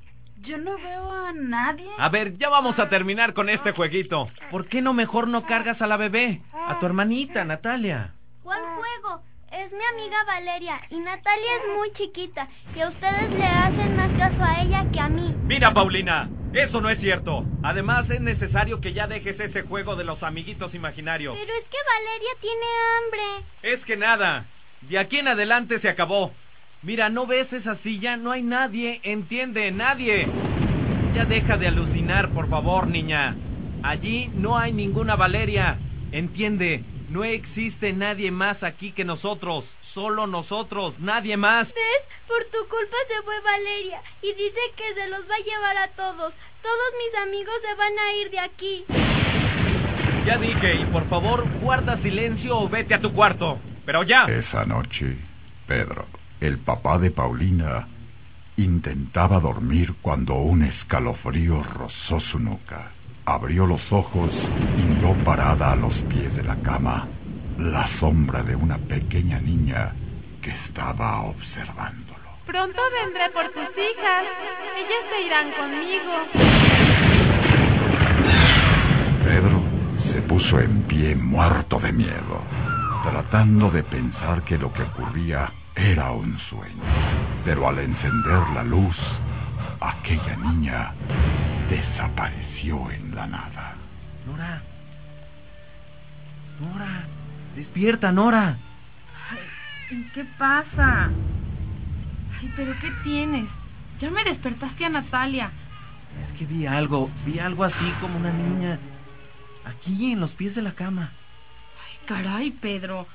yo no veo a nadie. A ver, ya vamos a terminar con este jueguito. ¿Por qué no mejor no cargas a la bebé? A tu hermanita, Natalia. ¿Cuál juego? Es mi amiga Valeria y Natalia es muy chiquita y a ustedes le hacen más caso a ella que a mí. Mira, Paulina, Eso no es cierto. Además, es necesario que ya dejes ese juego de los amiguitos imaginarios. Pero es que Valeria tiene hambre. Es que nada. De aquí en adelante se acabó. Mira, ¿no ves esa silla? No hay nadie. Entiende, nadie. Ya deja de alucinar, por favor, niña. Allí no hay ninguna Valeria. Entiende, no existe nadie más aquí que nosotros. Solo nosotros, nadie más. ¿Ves? Por tu culpa se fue Valeria y dice que se los va a llevar a todos. Todos mis amigos se van a ir de aquí. Ya dije, y por favor, guarda silencio o vete a tu cuarto. Pero ya. Esa noche, Pedro, el papá de Paulina, intentaba dormir cuando un escalofrío rozó su nuca. Abrió los ojos y miró parada a los pies de la cama la sombra de una pequeña niña que estaba observándolo. Pronto vendré por tus hijas. Ellas se irán conmigo. Pedro se puso en pie muerto de miedo, tratando de pensar que lo que ocurría era un sueño. Pero al encender la luz, aquella niña desapareció en la nada. Nora. Nora. Despierta, Nora. ¿Qué pasa? Ay, pero ¿qué tienes? Ya me despertaste a Natalia. Es que vi algo, vi algo así como una niña. Aquí, en los pies de la cama. Ay, caray, Pedro.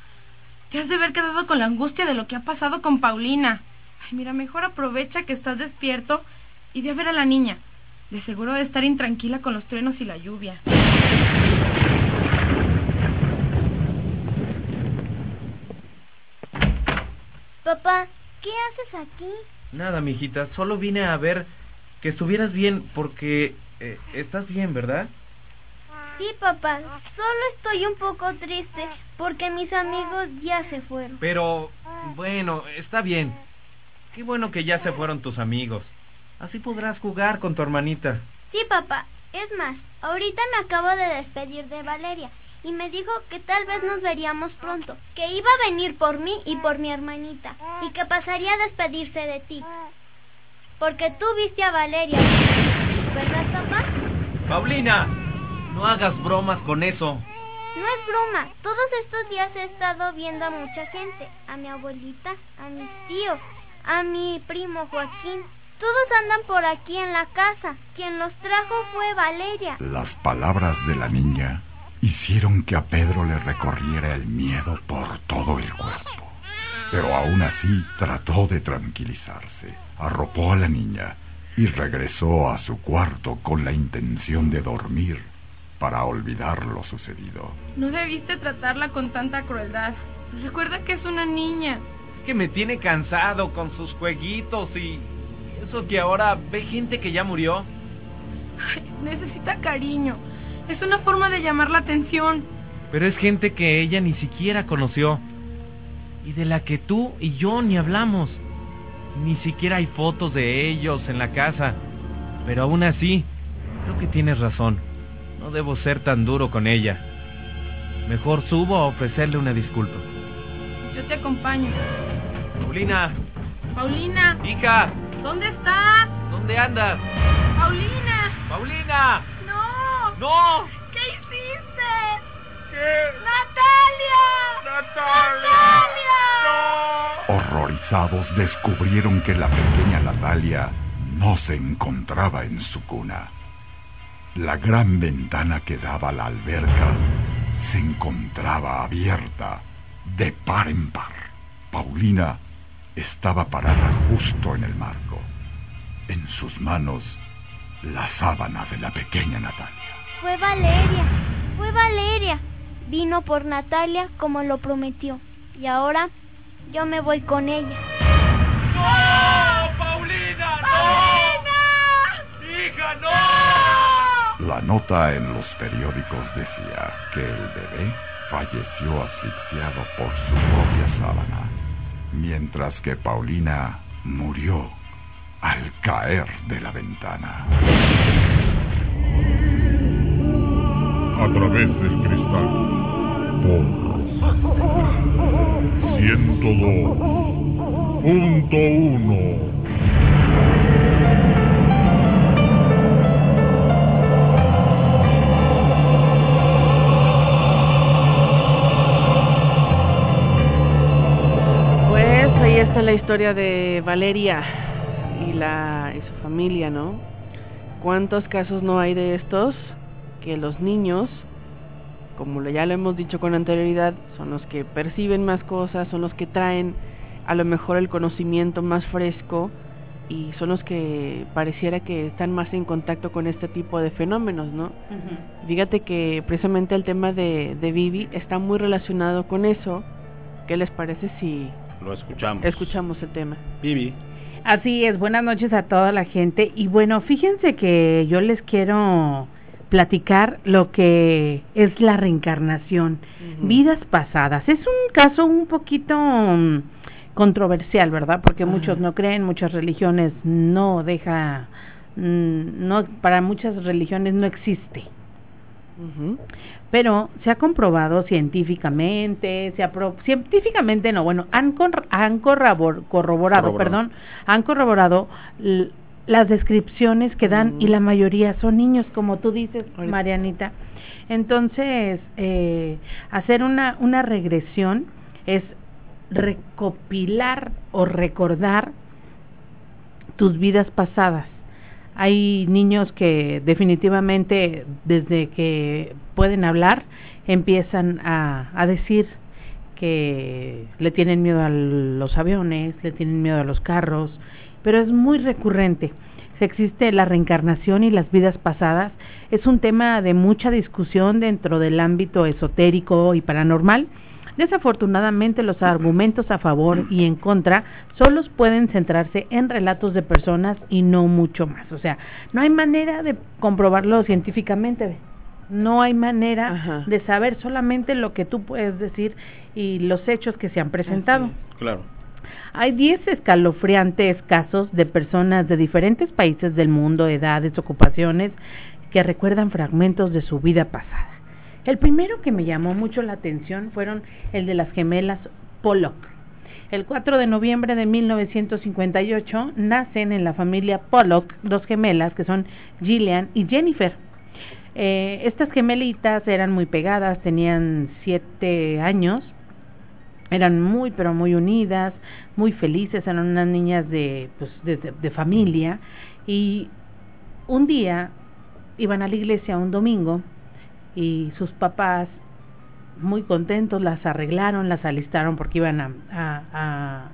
Te has de haber quedado con la angustia de lo que ha pasado con Paulina. Ay, mira, mejor aprovecha que estás despierto y ve a ver a la niña. De seguro de estar intranquila con los truenos y la lluvia. Papá, ¿qué haces aquí? Nada, mijita, solo vine a ver que estuvieras bien porque eh, estás bien, ¿verdad? Sí, papá, solo estoy un poco triste porque mis amigos ya se fueron. Pero, bueno, está bien. Qué bueno que ya se fueron tus amigos. Así podrás jugar con tu hermanita. Sí, papá. Es más, ahorita me acabo de despedir de Valeria y me dijo que tal vez nos veríamos pronto, que iba a venir por mí y por mi hermanita y que pasaría a despedirse de ti. Porque tú viste a Valeria, ¿verdad, papá? Paulina, no hagas bromas con eso. No es broma. Todos estos días he estado viendo a mucha gente. A mi abuelita, a mis tíos, a mi primo Joaquín. Todos andan por aquí en la casa. Quien los trajo fue Valeria. Las palabras de la niña hicieron que a Pedro le recorriera el miedo por todo el cuerpo. Pero aún así trató de tranquilizarse. Arropó a la niña y regresó a su cuarto con la intención de dormir para olvidar lo sucedido. No debiste tratarla con tanta crueldad. Recuerda que es una niña. Es que me tiene cansado con sus jueguitos y eso que ahora ve gente que ya murió. necesita cariño. Es una forma de llamar la atención. Pero es gente que ella ni siquiera conoció. Y de la que tú y yo ni hablamos. Ni siquiera hay fotos de ellos en la casa. Pero aún así, creo que tienes razón. No debo ser tan duro con ella. Mejor subo a ofrecerle una disculpa. Yo te acompaño. Paulina. Paulina. Hija. ¿Dónde estás? ¿Dónde andas? Paulina. Paulina. No. No. ¿Qué hiciste? ¿Qué? Natalia. Natalia. No. Horrorizados descubrieron que la pequeña Natalia no se encontraba en su cuna. La gran ventana que daba a la alberca se encontraba abierta de par en par. Paulina estaba parada justo en el marco. En sus manos, la sábana de la pequeña Natalia. Fue Valeria, fue Valeria. Vino por Natalia como lo prometió. Y ahora yo me voy con ella. ¡No! ¡Paulina! ¡No! ¡Hija, no! La nota en los periódicos decía que el bebé falleció asfixiado por su propia sábana, mientras que Paulina murió al caer de la ventana. A través del cristal, por 102.1 la historia de Valeria y, la, y su familia, ¿no? ¿Cuántos casos no hay de estos? Que los niños, como ya lo hemos dicho con anterioridad, son los que perciben más cosas, son los que traen a lo mejor el conocimiento más fresco y son los que pareciera que están más en contacto con este tipo de fenómenos, ¿no? Fíjate que precisamente el tema de, de Vivi está muy relacionado con eso. ¿Qué les parece si lo escuchamos? Escuchamos el tema. Vivi. Así es, buenas noches a toda la gente. Y bueno, fíjense que yo les quiero platicar lo que es la reencarnación, vidas pasadas. Es un caso un poquito mm, controversial, ¿verdad? Porque muchos no creen, muchas religiones no deja, mm, no, para muchas religiones no existe. Pero se ha comprobado científicamente, se ha científicamente no, bueno, han, han corroborado, perdón, han corroborado las descripciones que dan y la mayoría son niños, como tú dices, Marianita. Entonces, eh, hacer una, una regresión es recopilar o recordar tus vidas pasadas. Hay niños que definitivamente desde que pueden hablar empiezan a, a decir que le tienen miedo a los aviones, le tienen miedo a los carros, pero es muy recurrente. Existe la reencarnación y las vidas pasadas. Es un tema de mucha discusión dentro del ámbito esotérico y paranormal Desafortunadamente los argumentos a favor y en contra solo pueden centrarse en relatos de personas y no mucho más. O sea, no hay manera de comprobarlo científicamente. No hay manera de saber solamente lo que tú puedes decir y los hechos que se han presentado. Claro. Hay 10 escalofriantes casos de personas de diferentes países del mundo, edades, ocupaciones, que recuerdan fragmentos de su vida pasada. El primero que me llamó mucho la atención fueron el de las gemelas Pollock. El 4 de noviembre de 1958 nacen en la familia Pollock dos gemelas que son Gillian y Jennifer. Eh, estas gemelitas eran muy pegadas, tenían siete años, eran muy pero muy unidas, muy felices, eran unas niñas de, pues, de familia y un día iban a la iglesia un domingo y sus papás muy contentos las arreglaron, las alistaron porque iban a, a,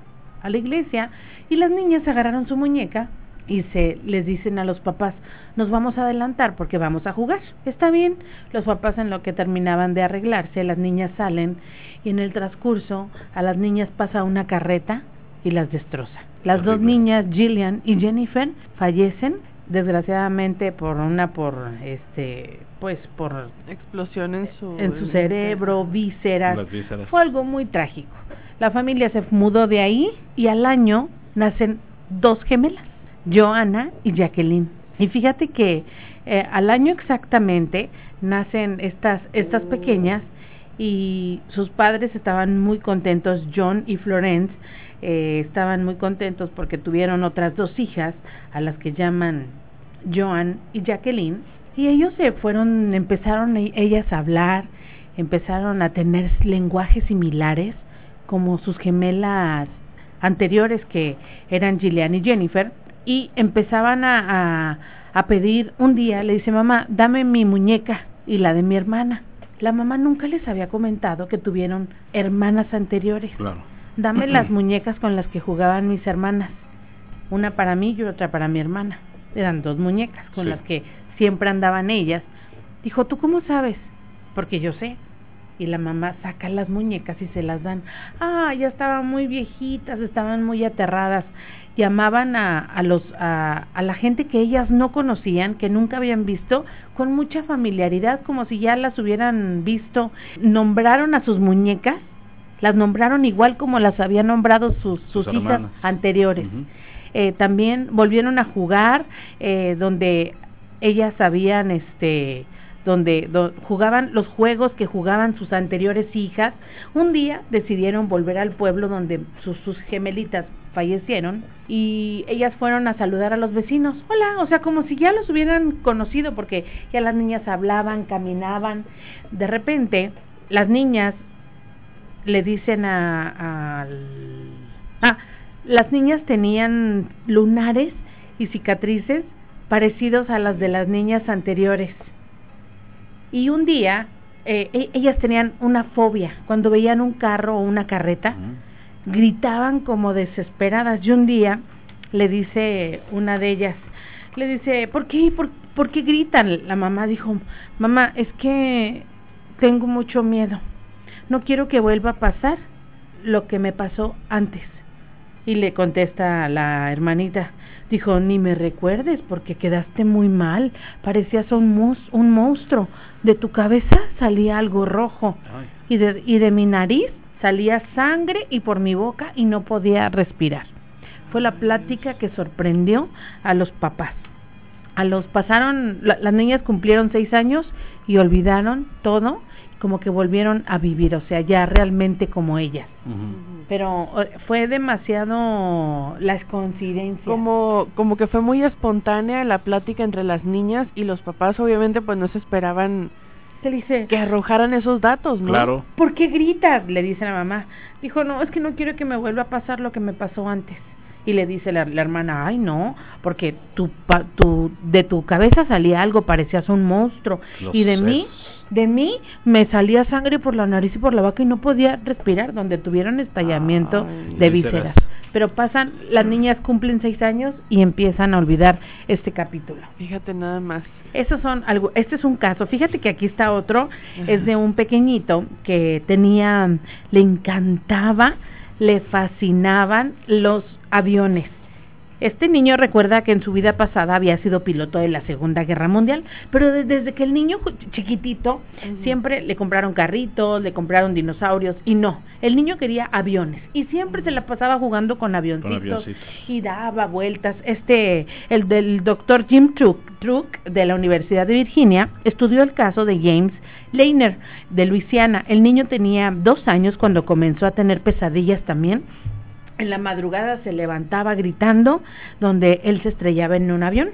a, la iglesia y las niñas agarraron su muñeca y se les dicen a los papás, nos vamos a adelantar porque vamos a jugar. Está bien, los papás en lo que terminaban de arreglarse, las niñas salen y en el transcurso a las niñas pasa una carreta y las destroza. Las dos niñas, Gillian y Jennifer, fallecen desgraciadamente por una por este pues por explosión en su en su cerebro, vísceras. Fue algo muy trágico. La familia se mudó de ahí y al año nacen dos gemelas, Joana y Jacqueline. Y fíjate que eh, al año exactamente nacen estas estas pequeñas y sus padres estaban muy contentos, John y Florence eh, estaban muy contentos porque tuvieron otras dos hijas a las que llaman Joan y Jacqueline y ellos se fueron, empezaron e-, ellas a hablar, empezaron a tener lenguajes similares como sus gemelas anteriores que eran Gillian y Jennifer y empezaban a, a, a pedir un día, le dice mamá, dame mi muñeca y la de mi hermana la mamá nunca les había comentado que tuvieron hermanas anteriores. Claro. Dame las muñecas con las que jugaban mis hermanas. Una para mí y otra para mi hermana. Eran dos muñecas con las que siempre andaban ellas. Dijo, ¿tú cómo sabes? Porque yo sé. Y la mamá saca las muñecas y se las dan. Ah, ya estaban muy viejitas, estaban muy aterradas llamaban a, a los a, a, la gente que ellas no conocían, que nunca habían visto, con mucha familiaridad, como si ya las hubieran visto. Nombraron a sus muñecas, las nombraron igual como las habían nombrado sus, sus, hijas anteriores. eh, también volvieron a jugar, eh, donde ellas habían este donde jugaban los juegos que jugaban sus anteriores hijas. Un día decidieron volver al pueblo donde sus, sus gemelitas fallecieron y ellas fueron a saludar a los vecinos. Hola, o sea, como si ya los hubieran conocido porque ya las niñas hablaban, caminaban. De repente, las niñas le dicen a, a, ah, las niñas tenían lunares y cicatrices parecidos a las de las niñas anteriores. Y un día eh, e- ellas tenían una fobia. Cuando veían un carro o una carreta, gritaban como desesperadas. Y un día le dice una de ellas, le dice, ¿por qué? ¿Por, por qué gritan? La mamá dijo, mamá, es que tengo mucho miedo. No quiero que vuelva a pasar lo que me pasó antes. Y le contesta la hermanita, dijo, ni me recuerdes porque quedaste muy mal, parecías un, mus- un monstruo, de tu cabeza salía algo rojo y de, y de mi nariz salía sangre y por mi boca y no podía respirar. Fue la plática que sorprendió a los papás. A los pasaron, la- las niñas cumplieron seis años y olvidaron todo, como que volvieron a vivir, o sea, ya realmente como ellas. Pero fue demasiado las coincidencias. Como, como que fue muy espontánea la plática entre las niñas y los papás obviamente pues no se esperaban ¿Qué dice? que arrojaran esos datos, ¿no? ¿Por qué gritas? Le dice la mamá. Dijo, no, es que no quiero que me vuelva a pasar lo que me pasó antes. Y le dice la, la hermana, ay no, porque tu, pa- tu, de tu cabeza salía algo, parecías un monstruo. Los y de mí. De mí me salía sangre por la nariz y por la boca y no podía respirar, donde tuvieron estallamiento de Vísceras. vísceras. Pero pasan, las niñas cumplen seis años y empiezan a olvidar este capítulo. Fíjate nada más. Esos son algo, este es un caso. Fíjate que aquí está otro, es de un pequeñito que tenía, le encantaba, le fascinaban los aviones. Este niño recuerda que en su vida pasada había sido piloto de la Segunda Guerra Mundial, pero de- desde que el niño chiquitito siempre le compraron carritos, le compraron dinosaurios y no, el niño quería aviones y siempre se la pasaba jugando con avioncitos, avioncitos. y daba vueltas. Este, el del doctor Jim Truck, Truck de la Universidad de Virginia estudió el caso de James Leiner de Luisiana. El niño tenía dos años cuando comenzó a tener pesadillas también en la madrugada se levantaba gritando donde él se estrellaba en un avión,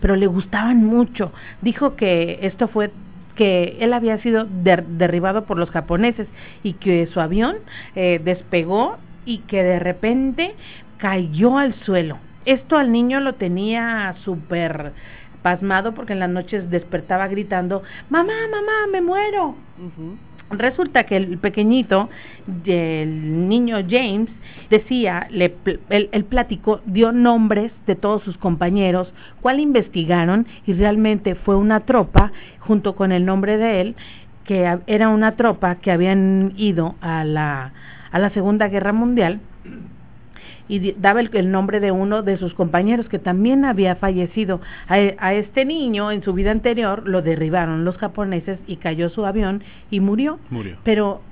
pero le gustaban mucho. Dijo que esto fue que él había sido der- derribado por los japoneses y que su avión eh, despegó y que de repente cayó al suelo. Esto al niño lo tenía súper pasmado porque en las noches despertaba gritando, mamá, mamá, me muero. Resulta que el pequeñito, el niño James, decía, le, pl- él, él platicó, dio nombres de todos sus compañeros, cuál investigaron y realmente fue una tropa, junto con el nombre de él, que era una tropa que habían ido a la, a la Segunda Guerra Mundial y daba el, el nombre de uno de sus compañeros que también había fallecido. A, a este niño en su vida anterior lo derribaron los japoneses y cayó su avión y murió. Murió. Pero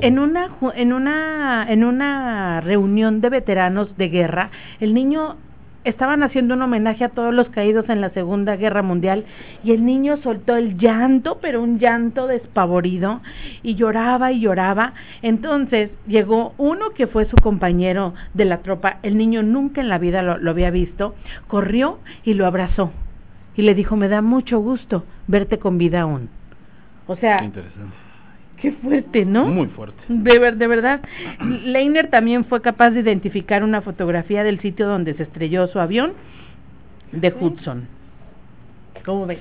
en una en una en una reunión de veteranos de guerra, el niño estaban haciendo un homenaje a todos los caídos en la Segunda Guerra Mundial y el niño soltó el llanto, pero un llanto despavorido y lloraba y lloraba. Entonces llegó uno que fue su compañero de la tropa, el niño nunca en la vida lo, había visto, corrió y lo abrazó y le dijo, me da mucho gusto verte con vida aún. O sea, Qué interesante. Qué fuerte, ¿no? Muy fuerte. De, ver- de verdad. Leiner también fue capaz de identificar una fotografía del sitio donde se estrelló su avión de Hudson. ¿Cómo ves?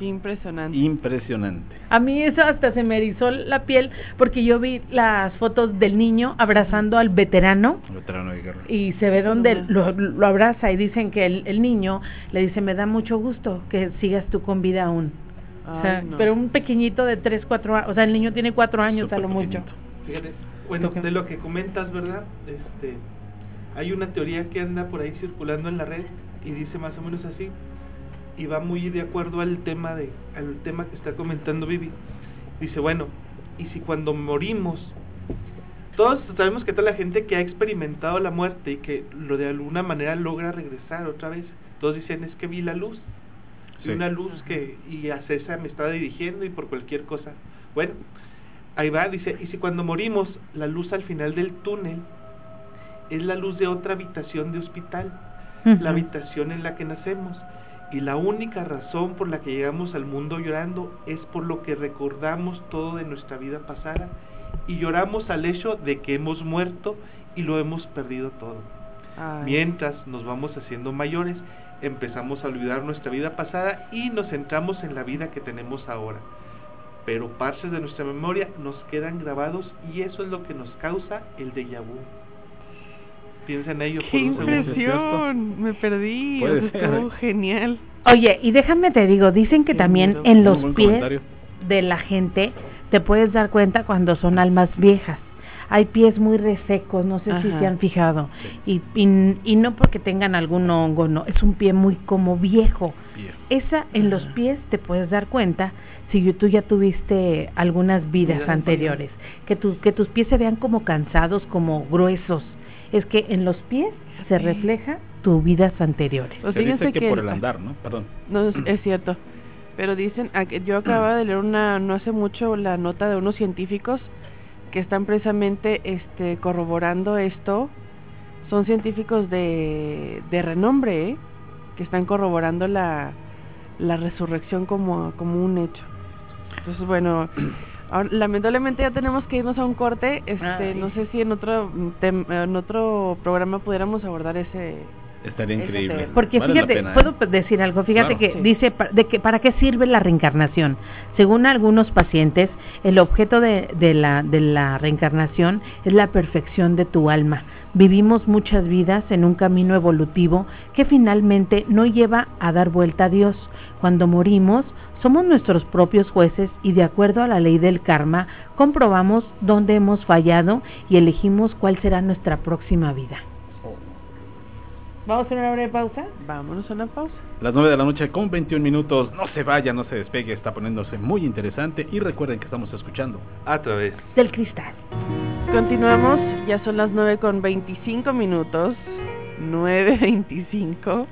Impresionante. Impresionante. A mí eso hasta se me erizó la piel porque yo vi las fotos del niño abrazando al veterano Veterano de guerra. y se ve donde lo, lo abraza y dicen que el, el niño le dice, me da mucho gusto que sigas tú con vida aún. O sea, no. Pero un pequeñito de 3, 4 años, o sea, el niño tiene 4 años a lo mucho. Fíjate, bueno, de lo que comentas, ¿verdad? Este, hay una teoría que anda por ahí circulando en la red y dice más o menos así y va muy de acuerdo al tema de al tema que está comentando Vivi. Dice, bueno, y si cuando morimos todos sabemos que toda la gente que ha experimentado la muerte y que lo de alguna manera logra regresar otra vez, todos dicen es que vi la luz. Una luz que y a César me estaba dirigiendo y por cualquier cosa. Bueno, ahí va, dice, y si cuando morimos la luz al final del túnel es la luz de otra habitación de hospital, la habitación en la que nacemos. Y la única razón por la que llegamos al mundo llorando es por lo que recordamos todo de nuestra vida pasada y lloramos al hecho de que hemos muerto y lo hemos perdido todo. Ay. Mientras nos vamos haciendo mayores, empezamos a olvidar nuestra vida pasada y nos centramos en la vida que tenemos ahora. Pero partes de nuestra memoria nos quedan grabados y eso es lo que nos causa el déjà vu. Piensa en ello ¡Qué por un segundo. impresión! Me perdí. Puede o sea, ser. estuvo genial. Oye, y déjame te digo, dicen que también en los pies comentario. de la gente te puedes dar cuenta cuando son almas viejas. Hay pies muy resecos, no sé si se han fijado. Y, y, y no porque tengan algún hongo, no, es un pie muy como viejo. Viejo. Esa en los pies te puedes dar cuenta si tú ya tuviste algunas vidas anteriores, que, tus que tus pies se vean como cansados, como gruesos. Es que en los pies se refleja tus vidas anteriores. Pues Se dice que, que por el- andar, ¿no? Perdón. No, es, es cierto. Pero dicen, a que- yo acababa de leer una, no hace mucho, la nota de unos científicos que están precisamente este, corroborando esto. Son científicos de, de renombre, ¿eh? que están corroborando la, la resurrección como, como un hecho. Entonces, bueno, ahora, lamentablemente ya tenemos que irnos a un corte. Este, Ay. no sé si en otro, mm, tem- en otro programa pudiéramos abordar ese... Estaría increíble. Porque Vale fíjate, pena, ¿eh? puedo decir algo, fíjate Claro. que Sí. dice de que para qué sirve la reencarnación. Según algunos pacientes, el objeto de, de la de la reencarnación es la perfección de tu alma. Vivimos muchas vidas en un camino evolutivo que finalmente no lleva a dar vuelta a Dios. Cuando morimos, somos nuestros propios jueces y de acuerdo a la ley del karma, comprobamos dónde hemos fallado y elegimos cuál será nuestra próxima vida. ¿Vamos a hacer una breve pausa? Vámonos a una pausa. Las 9 de la noche con 21 minutos. No se vaya, no se despegue. Está poniéndose muy interesante. Y recuerden que estamos escuchando. A través. Del cristal. Continuamos, ya son las 9 con 25 minutos. 9.25.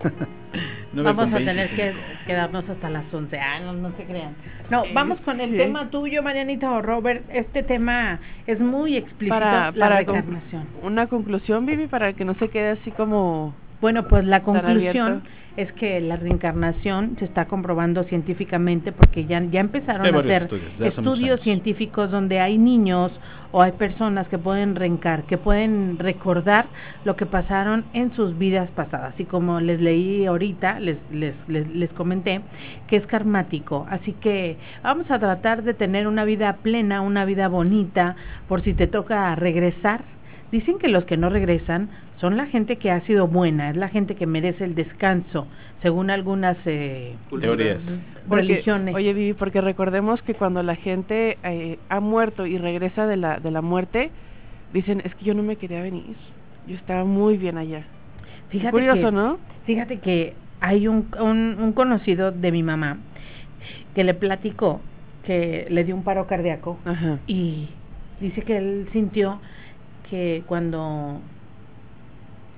9 Vamos a 20. tener que quedarnos hasta las 11. Ah, no, no se crean. No, Sí, vamos con el sí. tema tuyo, Marianita o Robert. Este tema es muy explícito, Para, la para reencarnación. con- una conclusión, Vivi, para que no se quede así como... Bueno, pues la conclusión abierto. es que la reencarnación se está comprobando científicamente porque ya, ya empezaron Hay a hacer estudios, científicos donde hay niños o hay personas que pueden reencar, que pueden recordar lo que pasaron en sus vidas pasadas. Y como les leí ahorita, les, les, les, les comenté, que es karmático. Así que vamos a tratar de tener una vida plena, una vida bonita, por si te toca regresar. Dicen que los que no regresan son la gente que ha sido buena, es la gente que merece el descanso, según algunas eh, Teorías. porque- religiones. Oye, Vivi, porque recordemos que cuando la gente eh, ha muerto y regresa de la, de la muerte, dicen, es que yo no me quería venir. Yo estaba muy bien allá. Fíjate Curioso, que, ¿no? Fíjate que hay un, un, un conocido de mi mamá que le platicó que le dio un paro cardíaco Ajá. y dice que él sintió que cuando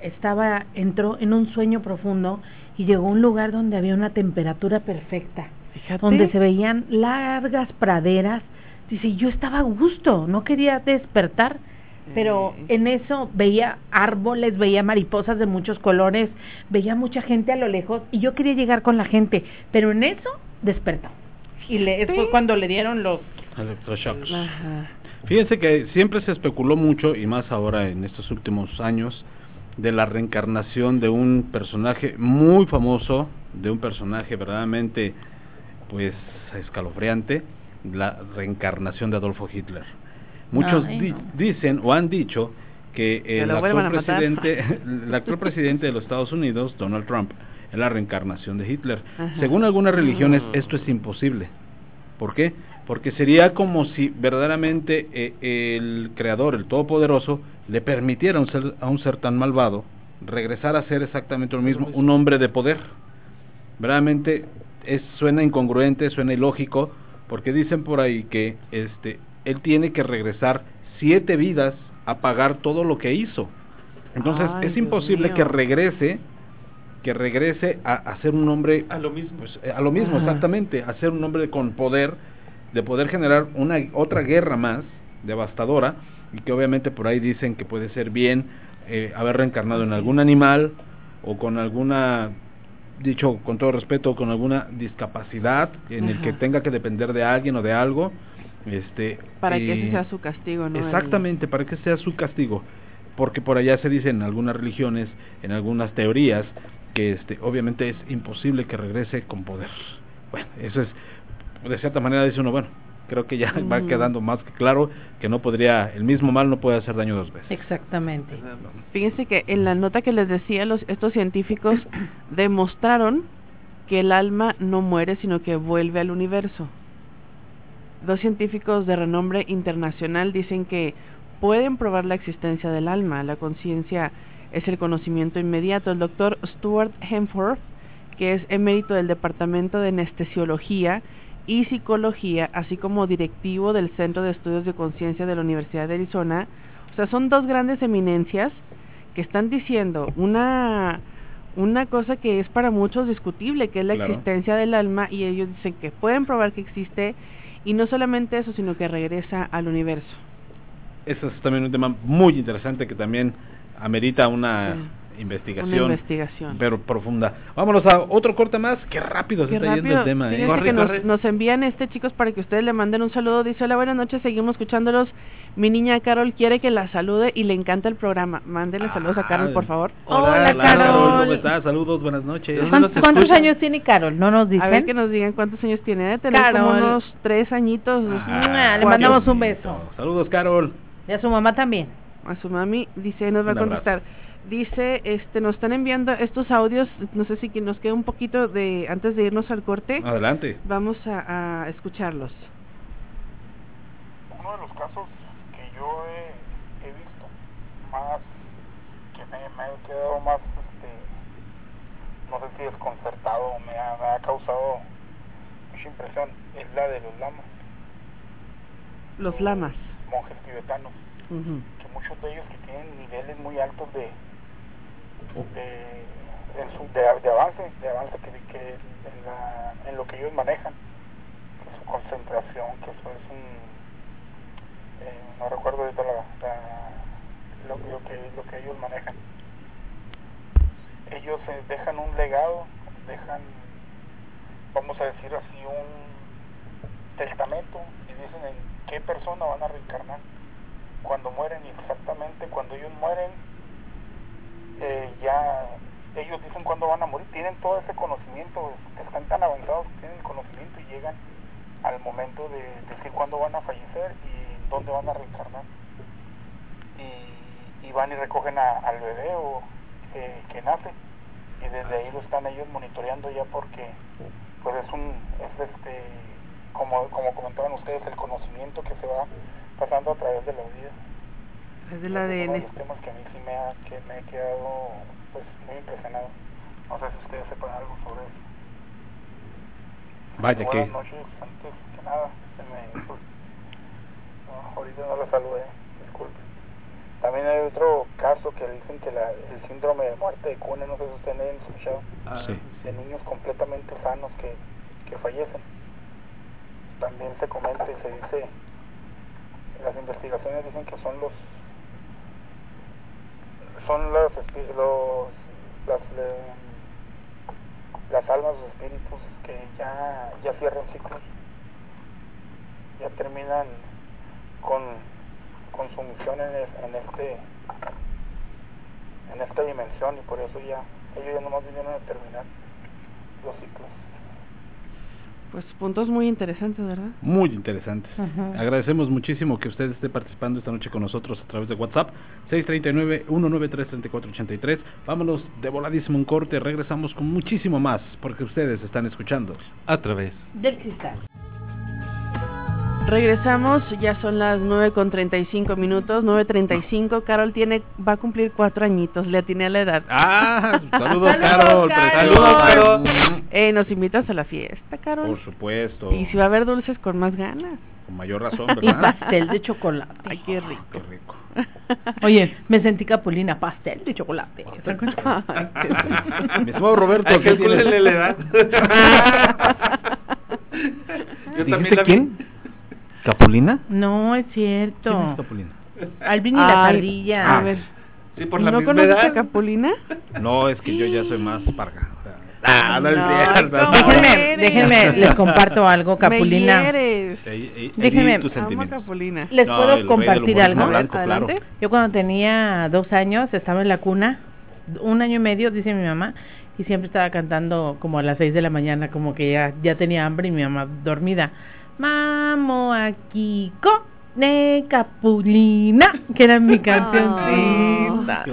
estaba entró en un sueño profundo y llegó a un lugar donde había una temperatura perfecta, Fíjate. donde se veían largas praderas. Dice, yo estaba a gusto, no quería despertar, pero en eso veía árboles, veía mariposas de muchos colores, veía mucha gente a lo lejos y yo quería llegar con la gente, pero en eso despertó. Y le, Sí. fue cuando le dieron los Electroshocks. Ajá. Fíjense que siempre se especuló mucho, y más ahora en estos últimos años, de la reencarnación de un personaje muy famoso, de un personaje verdaderamente, pues, escalofriante, la reencarnación de Adolfo Hitler. Muchos Ay, di- no. dicen o han dicho que Que el actual presidente, el actual presidente de los Estados Unidos, Donald Trump, es la reencarnación de Hitler. Ajá. Según algunas religiones, esto es imposible. ¿Por qué? Porque sería como si verdaderamente eh, el creador, el todopoderoso, le permitiera a un, ser, a un ser tan malvado regresar a ser exactamente lo mismo, un hombre de poder. Verdaderamente es, suena incongruente, suena ilógico, porque dicen por ahí que este, él tiene que regresar siete vidas a pagar todo lo que hizo. Entonces Ay, es imposible que regrese, que regrese a, a ser un hombre A lo mismo. pues, eh, a lo mismo, Ajá. exactamente, a ser un hombre con poder, de poder generar una otra guerra más devastadora y que obviamente por ahí dicen que puede ser bien eh, haber reencarnado en algún animal o con alguna dicho con todo respeto con alguna discapacidad en el que tenga que depender de alguien o de algo Este, Para que ese sea su castigo, ¿no? Exactamente, para que sea su castigo. Porque por allá se dice en algunas religiones, en algunas teorías, que este, obviamente es imposible que regrese con poder. Bueno, eso es, de cierta manera dice uno, bueno, creo que ya va Mm. quedando más que claro que no podría, el mismo mal no puede hacer daño dos veces. Exactamente. Fíjense que en la nota que les decía, los, estos científicos demostraron que el alma no muere, sino que vuelve al universo. Dos científicos de renombre internacional dicen que pueden probar la existencia del alma. La conciencia es el conocimiento inmediato. El doctor Stuart Hemforth, que es emérito del Departamento de Anestesiología y Psicología, así como directivo del Centro de Estudios de Conciencia de la Universidad de Arizona, o sea, son dos grandes eminencias que están diciendo una una cosa que es para muchos discutible, que es la Claro. existencia del alma, y ellos dicen que pueden probar que existe, y no solamente eso, sino que regresa al universo. Ese es también un tema muy interesante que también amerita una investigación, Una investigación. pero profunda. Vámonos a otro corte más. Qué rápido se Qué está yendo rápido. el tema. ¿eh? Fíjense que nos, nos envían este chicos para que ustedes le manden un saludo. Dice, hola, buenas noches, seguimos escuchándolos. Mi niña Carol quiere que la salude y le encanta el programa. Mándenle saludos a Carol, por favor. Hola, Hola, Carol. ¿Cómo estás? Saludos, buenas noches. ¿Cuántos, cuántos años tiene Carol? ¿No nos dicen? A ver que nos digan cuántos años tiene. Debe tener como Carol. unos tres añitos. Ah, le mandamos un beso. Saludos, Carol. Y a su mamá también. A su mami, dice, nos va a Un abrazo. Dice, este, nos están enviando estos audios, no sé si que nos queda un poquito de, antes de irnos al corte. Adelante. Vamos a, a escucharlos. uno de los casos que yo he, he visto más que me, me ha quedado más este no sé si desconcertado o me ha, me ha causado mucha impresión es la de los lamas Los lamas. monjes tibetanos que muchos de ellos que tienen niveles muy altos de de, en su- de, de avance de avance que, que en, la, en lo que ellos manejan que su concentración que eso es un eh, no recuerdo ahorita la, lo, lo que lo que ellos manejan. Ellos eh, dejan un legado dejan vamos a decir así un testamento y dicen en qué persona van a reencarnar cuando mueren exactamente cuando ellos mueren eh, ya ellos dicen cuándo van a morir tienen todo ese conocimiento están tan avanzados tienen el conocimiento y llegan al momento de decir cuándo van a fallecer y dónde van a reencarnar. Y, van y recogen al bebé o que, que nace y desde ahí lo están ellos monitoreando ya porque pues es un es este como como comentaban ustedes el conocimiento que se va pasando a través de la vida Es del Ese es uno de ADN. los temas que a mí sí me ha, que me he quedado pues muy impresionado. No sé si ustedes sepan algo sobre eso. Vaya buenas que noches antes que nada se me pues, no, ahorita no la saludé disculpe. También hay otro caso que dicen que la, el síndrome de muerte de cuna no sé si ustedes han escuchado. Sí. de niños completamente sanos que, que fallecen. También se comenta y se dice las investigaciones dicen que son los son los los las las almas los espíritus que ya ya cierran ciclos. Ya terminan con con su misión en este en esta dimensión y por eso ya ellos ya nomás vinieron a terminar los ciclos Pues puntos muy interesantes, ¿verdad? muy interesantes. Agradecemos muchísimo que usted esté participando esta noche con nosotros a través de WhatsApp 639-193-3483. Vámonos de voladísimo un corte, regresamos con muchísimo más porque ustedes están escuchando. A través Del cristal. Regresamos, ya son las 9 con 35 minutos, 9.35. Carol tiene, va a cumplir cuatro añitos, le atiné a la edad. Ah, saludos, Carol. Saludos, Carol. Eh, nos invitas a la fiesta, Carol. Por supuesto, Y si va a haber dulces con más ganas. con mayor razón, Y ¿verdad? pastel de chocolate. Ay, qué rico. Qué rico. Oye, me sentí capulina, pastel de chocolate. Mi estimado Roberto, Ay, ¿qué la edad. Yo también ¿Dijiste la vi. quién? ¿Capulina? No, es cierto. ¿Quién es Capulina? Alvin y la Ay, ardilla. A ver. Sí, por la ¿No misma conoces edad. a Capulina? No, es que yo ya soy más parga. o sea, Ah, no es No, cierto. ¿cómo Déjenme, eres? déjenme, les comparto algo, Capulina. Me hieres. Ahí- ahí Déjenme- tus Amo a sentimientos. Capulina. Les No, puedo el rey del compartir algo. blanco, claro. Adelante. Yo cuando tenía dos años estaba en la cuna, un año y medio, dice mi mamá, y siempre estaba cantando como a las seis de la mañana, como que ya, ya tenía hambre y mi mamá dormida. Mamo aquí de Capulina, que era mi cancioncita.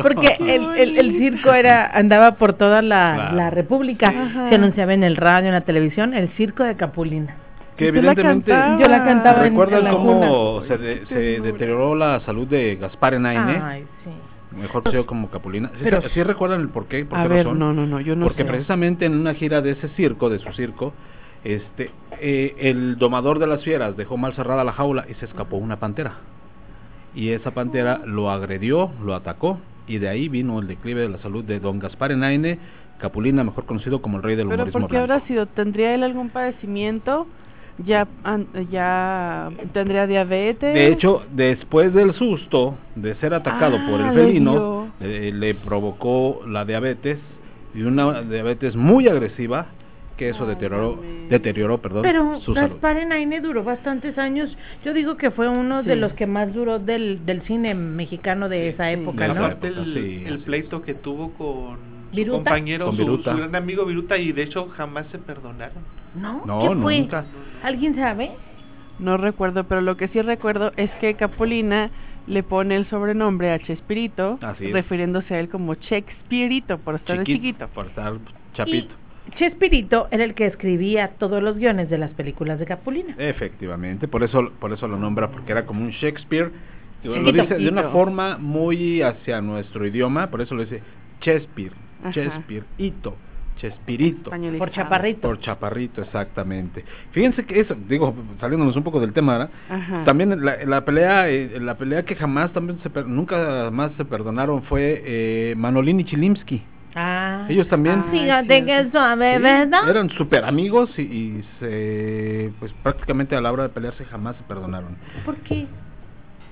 Porque el, el, el circo era andaba por toda la, Claro. la república, Ajá. se anunciaba en el radio, en la televisión, el circo de Capulina. Que la evidentemente. Yo la cantaba en- en recuerdan la cómo cuna. se, de- se deterioró la salud de Gaspar Enaine, Ay, sí. mejor conocido como Capulina. ¿Sí, Pero- se- sí recuerdan el por qué? ¿Por A qué ver, razón? no, no, no, yo no Porque sé. precisamente en una gira de ese circo, de su circo, este, eh, el domador de las fieras dejó mal cerrada la jaula y se escapó una pantera. Y esa pantera lo agredió, lo atacó y de ahí vino el declive de la salud de don Gaspar Enaine, Capulina, mejor conocido como el rey del Pero humorismo ¿por qué blanco. habrá sido? ¿Tendría él algún padecimiento? ¿Ya, ya tendría diabetes? De hecho, después del susto de ser atacado Ah, por el le felino, eh, le provocó la diabetes y una diabetes muy agresiva que eso deterioró, deterioró, perdón, Pero su salud. Gaspar Enaine duró bastantes años. Yo digo que fue uno de Sí. los que más duró del, del cine mexicano de esa época, de ¿no? Aparte época, el, sí, el pleito que tuvo con su compañero, Con su, su gran amigo Viruta y de hecho jamás se perdonaron. ¿No? No, ¿Qué fue? nunca. ¿Alguien sabe? No recuerdo, pero lo que sí recuerdo es que Capulina le pone el sobrenombre a Chespirito, refiriéndose a él como Shakespeareito, por estar de chiquito. Por estar chapito. Chespirito era el que escribía todos los guiones de las películas de Capulina. Efectivamente, por eso, por eso lo nombra, porque era como un Shakespeare. Lo Chiquito. dice de una forma muy hacia nuestro idioma, por eso lo dice Shakespeare, Ajá. Shakespeare, Ito, Chespirito. Españolizado. Por Chaparrito. Por chaparrito, exactamente. Fíjense que eso, digo, saliéndonos un poco del tema, ¿verdad? Ajá. También la, la pelea, eh, la pelea que jamás también se per- nunca más se perdonaron fue eh, Manolín y Chilimsky. Ah. Ellos también Fíjate que suave, sí, ¿verdad? eran super amigos y, y se, pues prácticamente a la hora de pelearse jamás se perdonaron. ¿Por qué?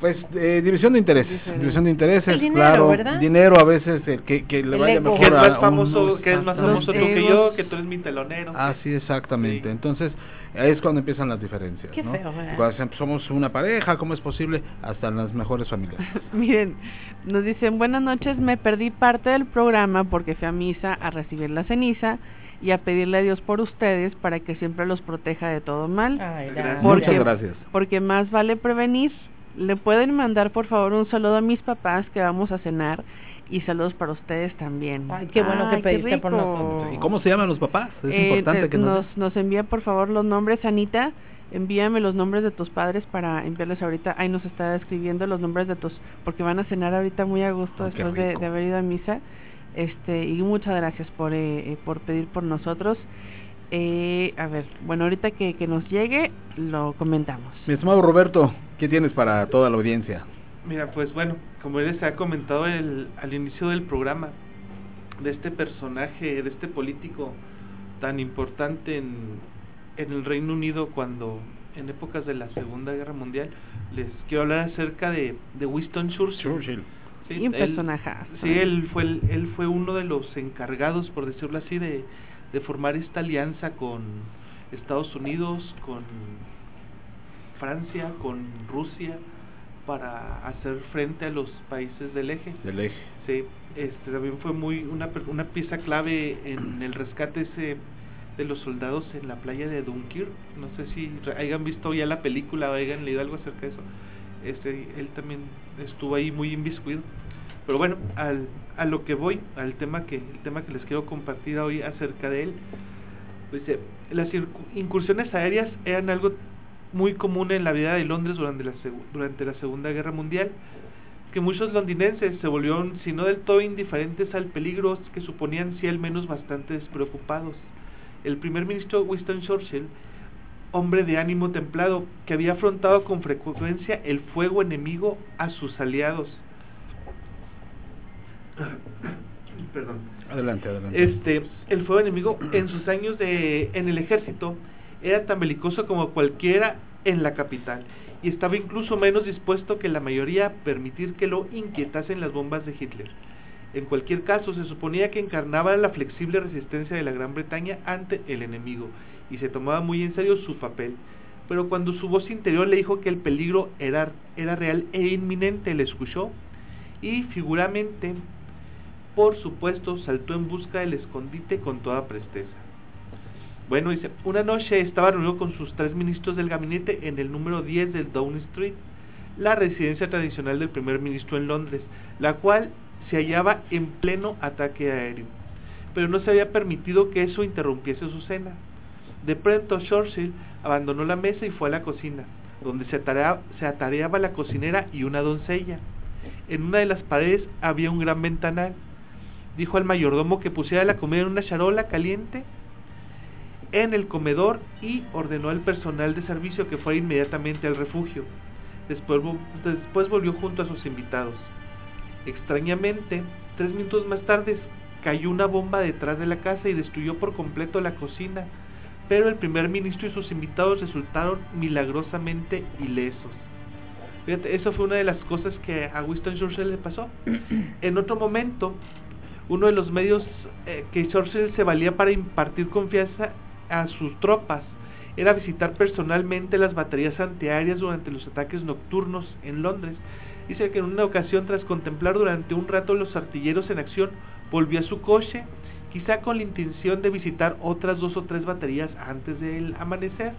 Pues eh, división de intereses, Diferente. división de intereses, El dinero, claro, ¿verdad? dinero a veces el que, que le El vaya mejor es a más uno, famoso, que es más famoso tú que yo, que tú eres mi telonero. Así exactamente. Sí. Entonces, es cuando empiezan las diferencias, Qué ¿no? feo, ¿verdad? Cuando dicen, somos una pareja, ¿cómo es posible? Hasta en las mejores familias. Miren, nos dicen, buenas noches, me perdí parte del programa porque fui a misa a recibir la ceniza y a pedirle a Dios por ustedes para que siempre los proteja de todo mal. Ay, Gracias. Porque- Muchas gracias. Porque más vale prevenir. Le pueden mandar por favor un saludo a mis papás que vamos a cenar y saludos para ustedes también. Ay, qué bueno que pediste por nosotros. ¿Y cómo se llaman los papás? Es Eh, importante que nos... nos, nos envía por favor los nombres, Anita. Envíame los nombres de tus padres para enviarles ahorita. Ahí nos está escribiendo los nombres de tus, porque van a cenar ahorita muy a gusto Oh, qué después de, de haber ido a misa. Este y muchas gracias por eh, eh, por pedir por nosotros. Eh, a ver, bueno ahorita que, que nos llegue lo comentamos. Mi estimado Roberto, ¿qué tienes para toda la audiencia? Mira, pues bueno, como les ha comentado el, al inicio del programa, de este personaje, de este político tan importante en, en el Reino Unido cuando en épocas de la Segunda Guerra Mundial, les quiero hablar acerca de, de Winston Churchill. Sí, Y un él- personajazo, Sí, él fue, el- él fue uno de los encargados, por decirlo así, de, de formar esta alianza con Estados Unidos, con Francia, con Rusia, para hacer frente a los países del eje. Del eje. Sí, este también fue muy una una pieza clave en el rescate ese de los soldados en la playa de Dunkirk. No sé si hayan visto ya la película o hayan leído algo acerca de eso. Este, él también estuvo ahí muy inviscuido. Pero bueno, al, a lo que voy, al tema que el tema que les quiero compartir hoy acerca de él, pues eh, las incursiones aéreas eran algo muy común en la vida de Londres durante la durante la Segunda Guerra Mundial que muchos londinenses se volvieron, si no del todo indiferentes al peligro que suponían, sí al menos bastante despreocupados. El primer ministro Winston Churchill, hombre de ánimo templado, que había afrontado con frecuencia el fuego enemigo a sus aliados. Perdón. Adelante, adelante. Este, el fuego enemigo en sus años de en el ejército era tan belicoso como cualquiera en la capital y estaba incluso menos dispuesto que la mayoría a permitir que lo inquietasen las bombas de Hitler. En cualquier caso, se suponía que encarnaba la flexible resistencia de la Gran Bretaña ante el enemigo y se tomaba muy en serio su papel. Pero cuando su voz interior le dijo que el peligro era, era real e inminente, le escuchó y figuramente, por supuesto, saltó en busca del escondite con toda presteza. Bueno, dice, una noche estaba reunido con sus tres ministros del gabinete en el número 10 del Downing Street, la residencia tradicional del primer ministro en Londres, la cual se hallaba en pleno ataque aéreo. Pero no se había permitido que eso interrumpiese su cena. De pronto Churchill abandonó la mesa y fue a la cocina, donde se atareaba, se atareaba la cocinera y una doncella. En una de las paredes había un gran ventanal. Dijo al mayordomo que pusiera la comida en una charola caliente en el comedor y ordenó al personal de servicio que fuera inmediatamente al refugio. Después, después volvió junto a sus invitados. Extrañamente, tres minutos más tarde cayó una bomba detrás de la casa y destruyó por completo la cocina, pero el primer ministro y sus invitados resultaron milagrosamente ilesos. Fíjate, eso fue una de las cosas que a Winston Churchill le pasó. En otro momento, uno de los medios eh, que Churchill se valía para impartir confianza a sus tropas era visitar personalmente las baterías antiaéreas durante los ataques nocturnos en Londres. Dice que en una ocasión, tras contemplar durante un rato los artilleros en acción, volvió a su coche, quizá con la intención de visitar otras dos o tres baterías antes del amanecer.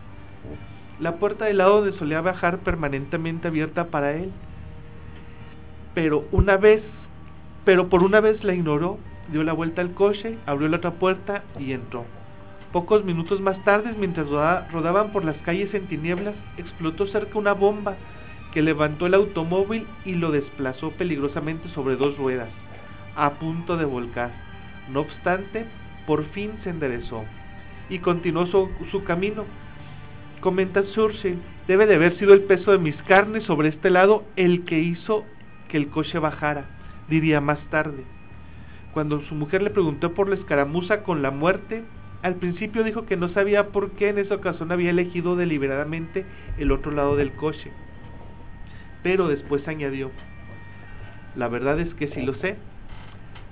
La puerta del lado donde solía bajar permanentemente abierta para él. Pero una vez, pero por una vez la ignoró, dio la vuelta al coche, abrió la otra puerta y entró. Pocos minutos más tarde, mientras rodaban por las calles en tinieblas, explotó cerca una bomba que levantó el automóvil y lo desplazó peligrosamente sobre dos ruedas, a punto de volcar. No obstante, por fin se enderezó y continuó su, camino. Comenta Churchill, debe de haber sido el peso de mis carnes sobre este lado el que hizo que el coche bajara, diría más tarde. Cuando su mujer le preguntó por la escaramuza con la muerte, al principio dijo que no sabía por qué en esa ocasión había elegido deliberadamente el otro lado del coche. Pero después añadió, la verdad es que sí lo sé.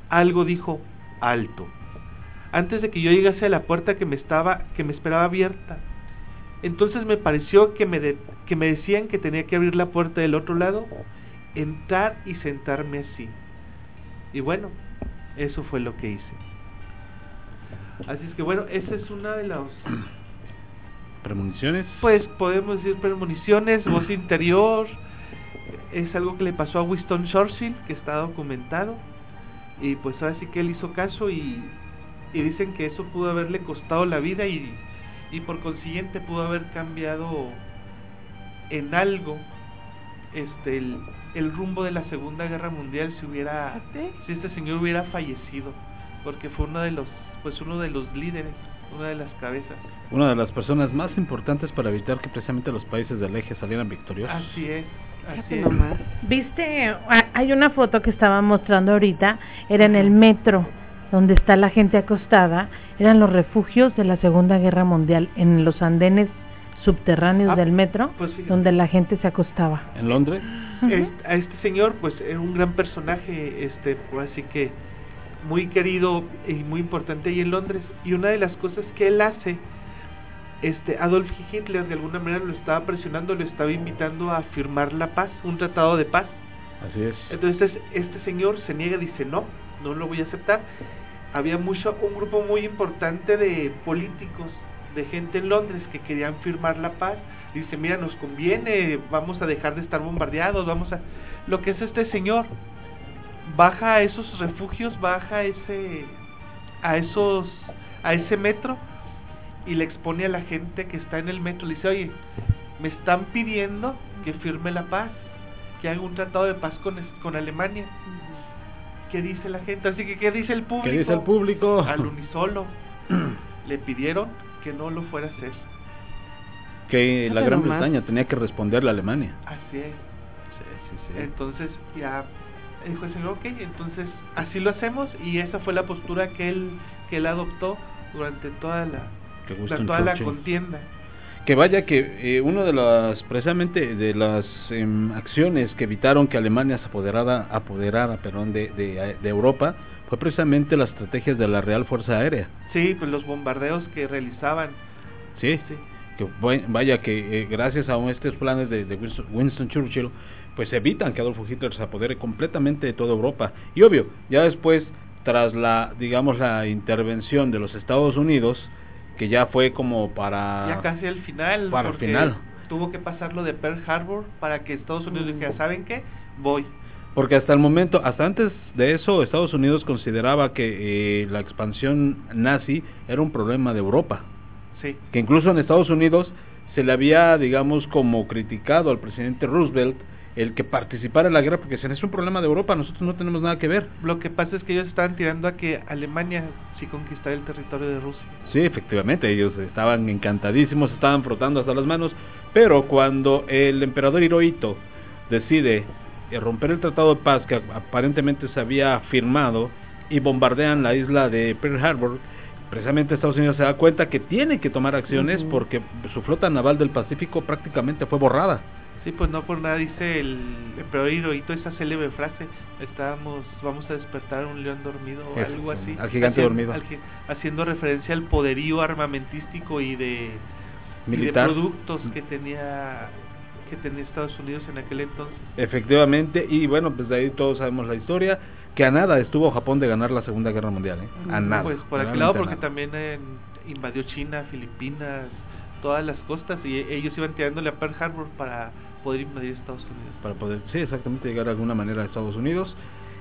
Algo dijo alto. Antes de que yo llegase a la puerta que me estaba que me esperaba abierta. Entonces me pareció que me que me decían que tenía que abrir la puerta del otro lado, entrar y sentarme así. Y bueno, eso fue lo que hice. Así es que bueno, esa es una de las... ¿Premoniciones? Pues podemos decir premoniciones, voz interior, es algo que le pasó a Winston Churchill, que está documentado, y pues ahora sí que él hizo caso y, y dicen que eso pudo haberle costado la vida y, y por consiguiente pudo haber cambiado en algo este el, el rumbo de la Segunda Guerra Mundial si hubiera si este señor hubiera fallecido porque fue uno de los pues uno de los líderes, una de las cabezas. Una de las personas más importantes para evitar que precisamente los países del eje salieran victoriosos. Así es. Así es. nomás. Viste, Ah, hay una foto que estaba mostrando ahorita, era en el metro, donde está la gente acostada, eran los refugios de la Segunda Guerra Mundial, en los andenes subterráneos Ah, del metro, pues donde la gente se acostaba. ¿En Londres? Este- a este señor pues era un gran personaje este pues, así que muy querido y muy importante ahí en Londres. Y una de las cosas que él hace este Adolf Hitler de alguna manera lo estaba presionando lo estaba invitando a firmar la paz un tratado de paz. Así es. entonces este señor se niega dice no no lo voy a aceptar había mucho un grupo muy importante de políticos de gente en Londres que querían firmar la paz. Dice mira nos conviene vamos a dejar de estar bombardeados vamos a lo que es este señor baja a esos refugios baja a ese a esos a ese metro y le expone a la gente que está en el metro le dice oye me están pidiendo que firme la paz que haga un tratado de paz con, con Alemania ¿qué dice la gente? así que ¿qué dice el público? ¿Qué dice el público? al unisolo le pidieron que no lo fuera a hacer Que la Gran nomás. Bretaña tenía que responderle a Alemania. así es Sí, sí, sí. Entonces ya dijo el señor, ok, entonces así lo hacemos y esa fue la postura que él que él adoptó durante toda la, toda la contienda. Que vaya que eh, una de las, precisamente de las em, acciones que evitaron que Alemania se apoderara, apoderara perdón, de, de, de Europa fue precisamente las estrategias de la Real Fuerza Aérea. Sí, pues los bombardeos que realizaban. Sí, sí. Que vaya que eh, gracias a estos planes de, de Winston, Winston Churchill, pues evitan que Adolfo Hitler se apodere completamente de toda Europa. Y obvio, ya después, tras la, digamos, la intervención de los Estados Unidos, que ya fue como para... ya casi al final. para el final. Tuvo que pasar lo de Pearl Harbor para que Estados Unidos dijera, ¿saben qué? Voy. Porque hasta el momento, hasta antes de eso, Estados Unidos consideraba que eh, la expansión nazi era un problema de Europa. Sí. Que incluso en Estados Unidos se le había, digamos, como criticado al presidente Roosevelt el que participara en la guerra porque decían, es un problema de Europa, nosotros no tenemos nada que ver. Lo que pasa es que ellos estaban tirando a que Alemania sí conquistara el territorio de Rusia. Sí, efectivamente, ellos estaban encantadísimos, estaban frotando hasta las manos, pero cuando el emperador Hirohito decide eh, romper el tratado de paz que aparentemente se había firmado y bombardean la isla de Pearl Harbor, precisamente Estados Unidos se da cuenta que tiene que tomar acciones porque su flota naval del Pacífico prácticamente fue borrada. Sí, pues no por nada dice el emperador Hirohito esa célebre frase, estábamos, vamos a despertar un león dormido o Eso, algo así. al gigante dormido. al gi- haciendo referencia al poderío armamentístico y de, y de productos que tenía que tenía Estados Unidos en aquel entonces. Efectivamente, y bueno, pues de ahí todos sabemos la historia, que a nada estuvo Japón de ganar la Segunda Guerra Mundial, ¿eh? A nada. Pues por aquel lado a porque también eh, invadió China, Filipinas, todas las costas y e- ellos iban tirándole a Pearl Harbor para poder invadir Estados Unidos. para poder, sí, exactamente, llegar de alguna manera a Estados Unidos.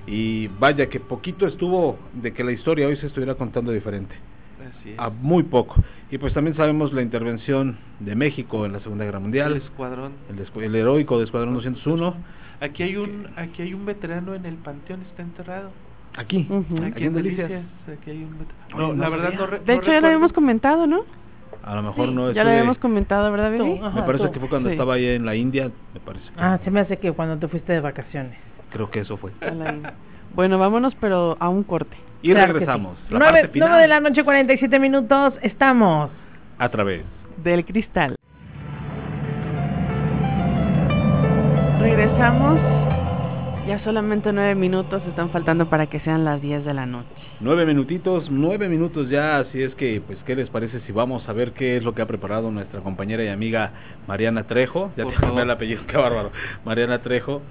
Y vaya que poquito estuvo de que la historia hoy se estuviera contando diferente. Así es. A muy poco. Y pues también sabemos la intervención de México en la Segunda Guerra Mundial. El escuadrón. El, escu- el heroico de Escuadrón 201. Aquí hay un aquí hay un veterano en el panteón está enterrado. Aquí, aquí en Delicias. Aquí hay un No, no la verdad no, re- De no hecho, ya lo habíamos comentado, ¿no? A lo mejor Sí, no Ya lo habíamos comentado, ¿verdad, ajá, Me parece tú. que fue cuando Sí. estaba ahí en la India, me parece. que- Ah, se me hace que cuando te fuiste de vacaciones. Creo que eso fue. A la India. Bueno, vámonos, pero a un corte. Y Claro regresamos. sí. La Nueve- parte final nueve de la noche, 47 minutos. Estamos. a través. Del cristal. Regresamos. Ya solamente nueve minutos están faltando para que sean las 10 de la noche. Nueve minutitos, nueve minutos ya, así es que, pues, ¿qué les parece si vamos a ver qué es lo que ha preparado nuestra compañera y amiga Mariana Trejo? Ya Por te cambié el apellido, qué bárbaro. Mariana Trejo,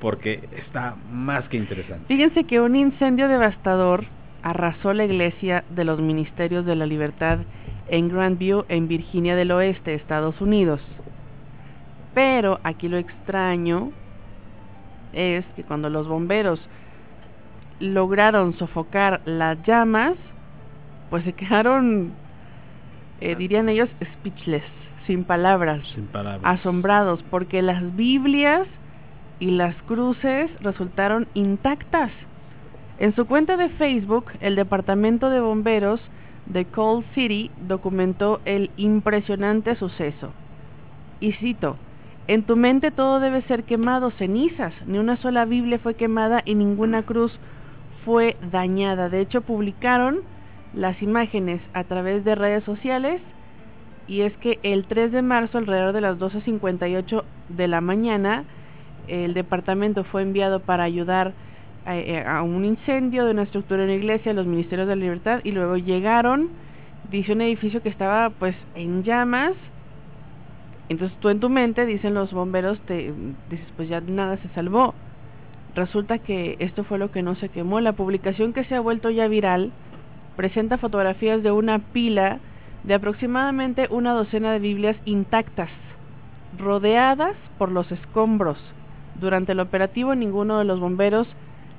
porque está más que interesante. Fíjense que un incendio devastador arrasó la iglesia de los Ministerios de la Libertad en Grandview, en Virginia del Oeste, Estados Unidos. Pero aquí lo extraño es que cuando los bomberos lograron sofocar las llamas, pues se quedaron, eh, dirían ellos, speechless, sin palabras Sin palabras. asombrados porque las Biblias y las cruces resultaron intactas. En su cuenta de Facebook, el Departamento de Bomberos de Cold City documentó el impresionante suceso. Y cito, en tu mente todo debe ser quemado, cenizas, ni una sola Biblia fue quemada y ninguna cruz fue dañada. De hecho, publicaron las imágenes a través de redes sociales y es que el 3 de marzo, alrededor de las 12.58 de la mañana, el departamento fue enviado para ayudar a, eh, a un incendio de una estructura en una iglesia, los ministerios de la libertad, y luego llegaron, dice un edificio que estaba pues en llamas, entonces tú en tu mente, dicen los bomberos, te dices pues ya nada se salvó. Resulta que esto fue lo que no se quemó. La publicación que se ha vuelto ya viral presenta fotografías de una pila de aproximadamente una docena de Biblias intactas, rodeadas por los escombros. Durante el operativo ninguno de los bomberos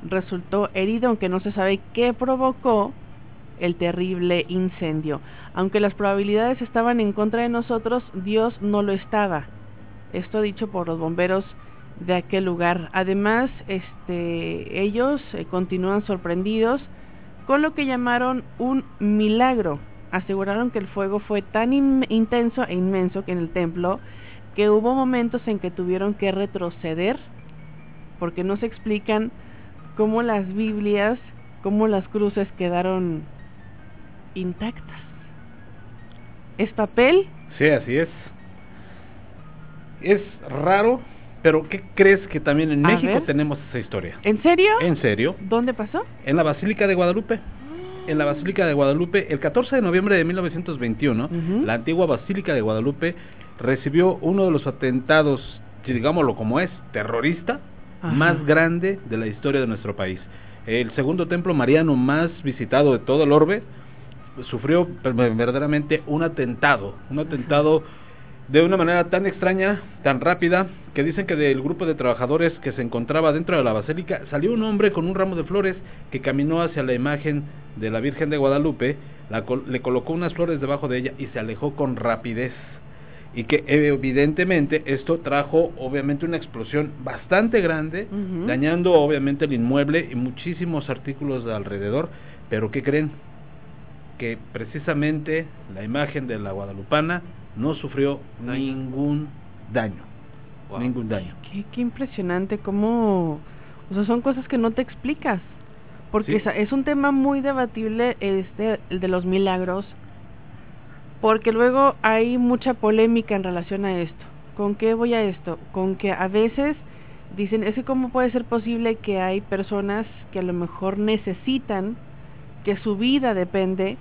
resultó herido, aunque no se sabe qué provocó el terrible incendio. Aunque las probabilidades estaban en contra de nosotros, Dios no lo estaba. Esto dicho por los bomberos de aquel lugar. Además, este, ellos eh, continúan sorprendidos con lo que llamaron un milagro. Aseguraron que el fuego fue tan in- intenso e inmenso que en el templo que hubo momentos en que tuvieron que retroceder porque no se explican cómo las Biblias, cómo las cruces quedaron intactas. ¿Es papel? Sí, así es. Es raro, pero ¿qué crees que también en A México ver. tenemos esa historia? ¿En serio? ¿En serio? ¿Dónde pasó? En la Basílica de Guadalupe. En la Basílica de Guadalupe, el 14 de noviembre de 1921, la antigua Basílica de Guadalupe recibió uno de los atentados, digámoslo como es, terrorista, Ajá. más grande de la historia de nuestro país. El segundo templo mariano más visitado de todo el orbe sufrió verdaderamente un atentado, un atentado de una manera tan extraña, tan rápida, que dicen que del grupo de trabajadores que se encontraba dentro de la basílica salió un hombre con un ramo de flores que caminó hacia la imagen de la Virgen de Guadalupe, la col- le colocó unas flores debajo de ella y se alejó con rapidez. Y que evidentemente esto trajo obviamente una explosión bastante grande, dañando obviamente el inmueble y muchísimos artículos de alrededor. Pero ¿qué creen? Que precisamente la imagen de la guadalupana no sufrió ningún daño. Ningún daño. Qué, qué impresionante cómo... O sea, son cosas que no te explicas. Porque Sí. es, es un tema muy debatible este, el de los milagros. Porque luego hay mucha polémica en relación a esto. ¿Con qué voy a esto? Con que a veces dicen, es que cómo puede ser posible que hay personas que a lo mejor necesitan, que su vida depende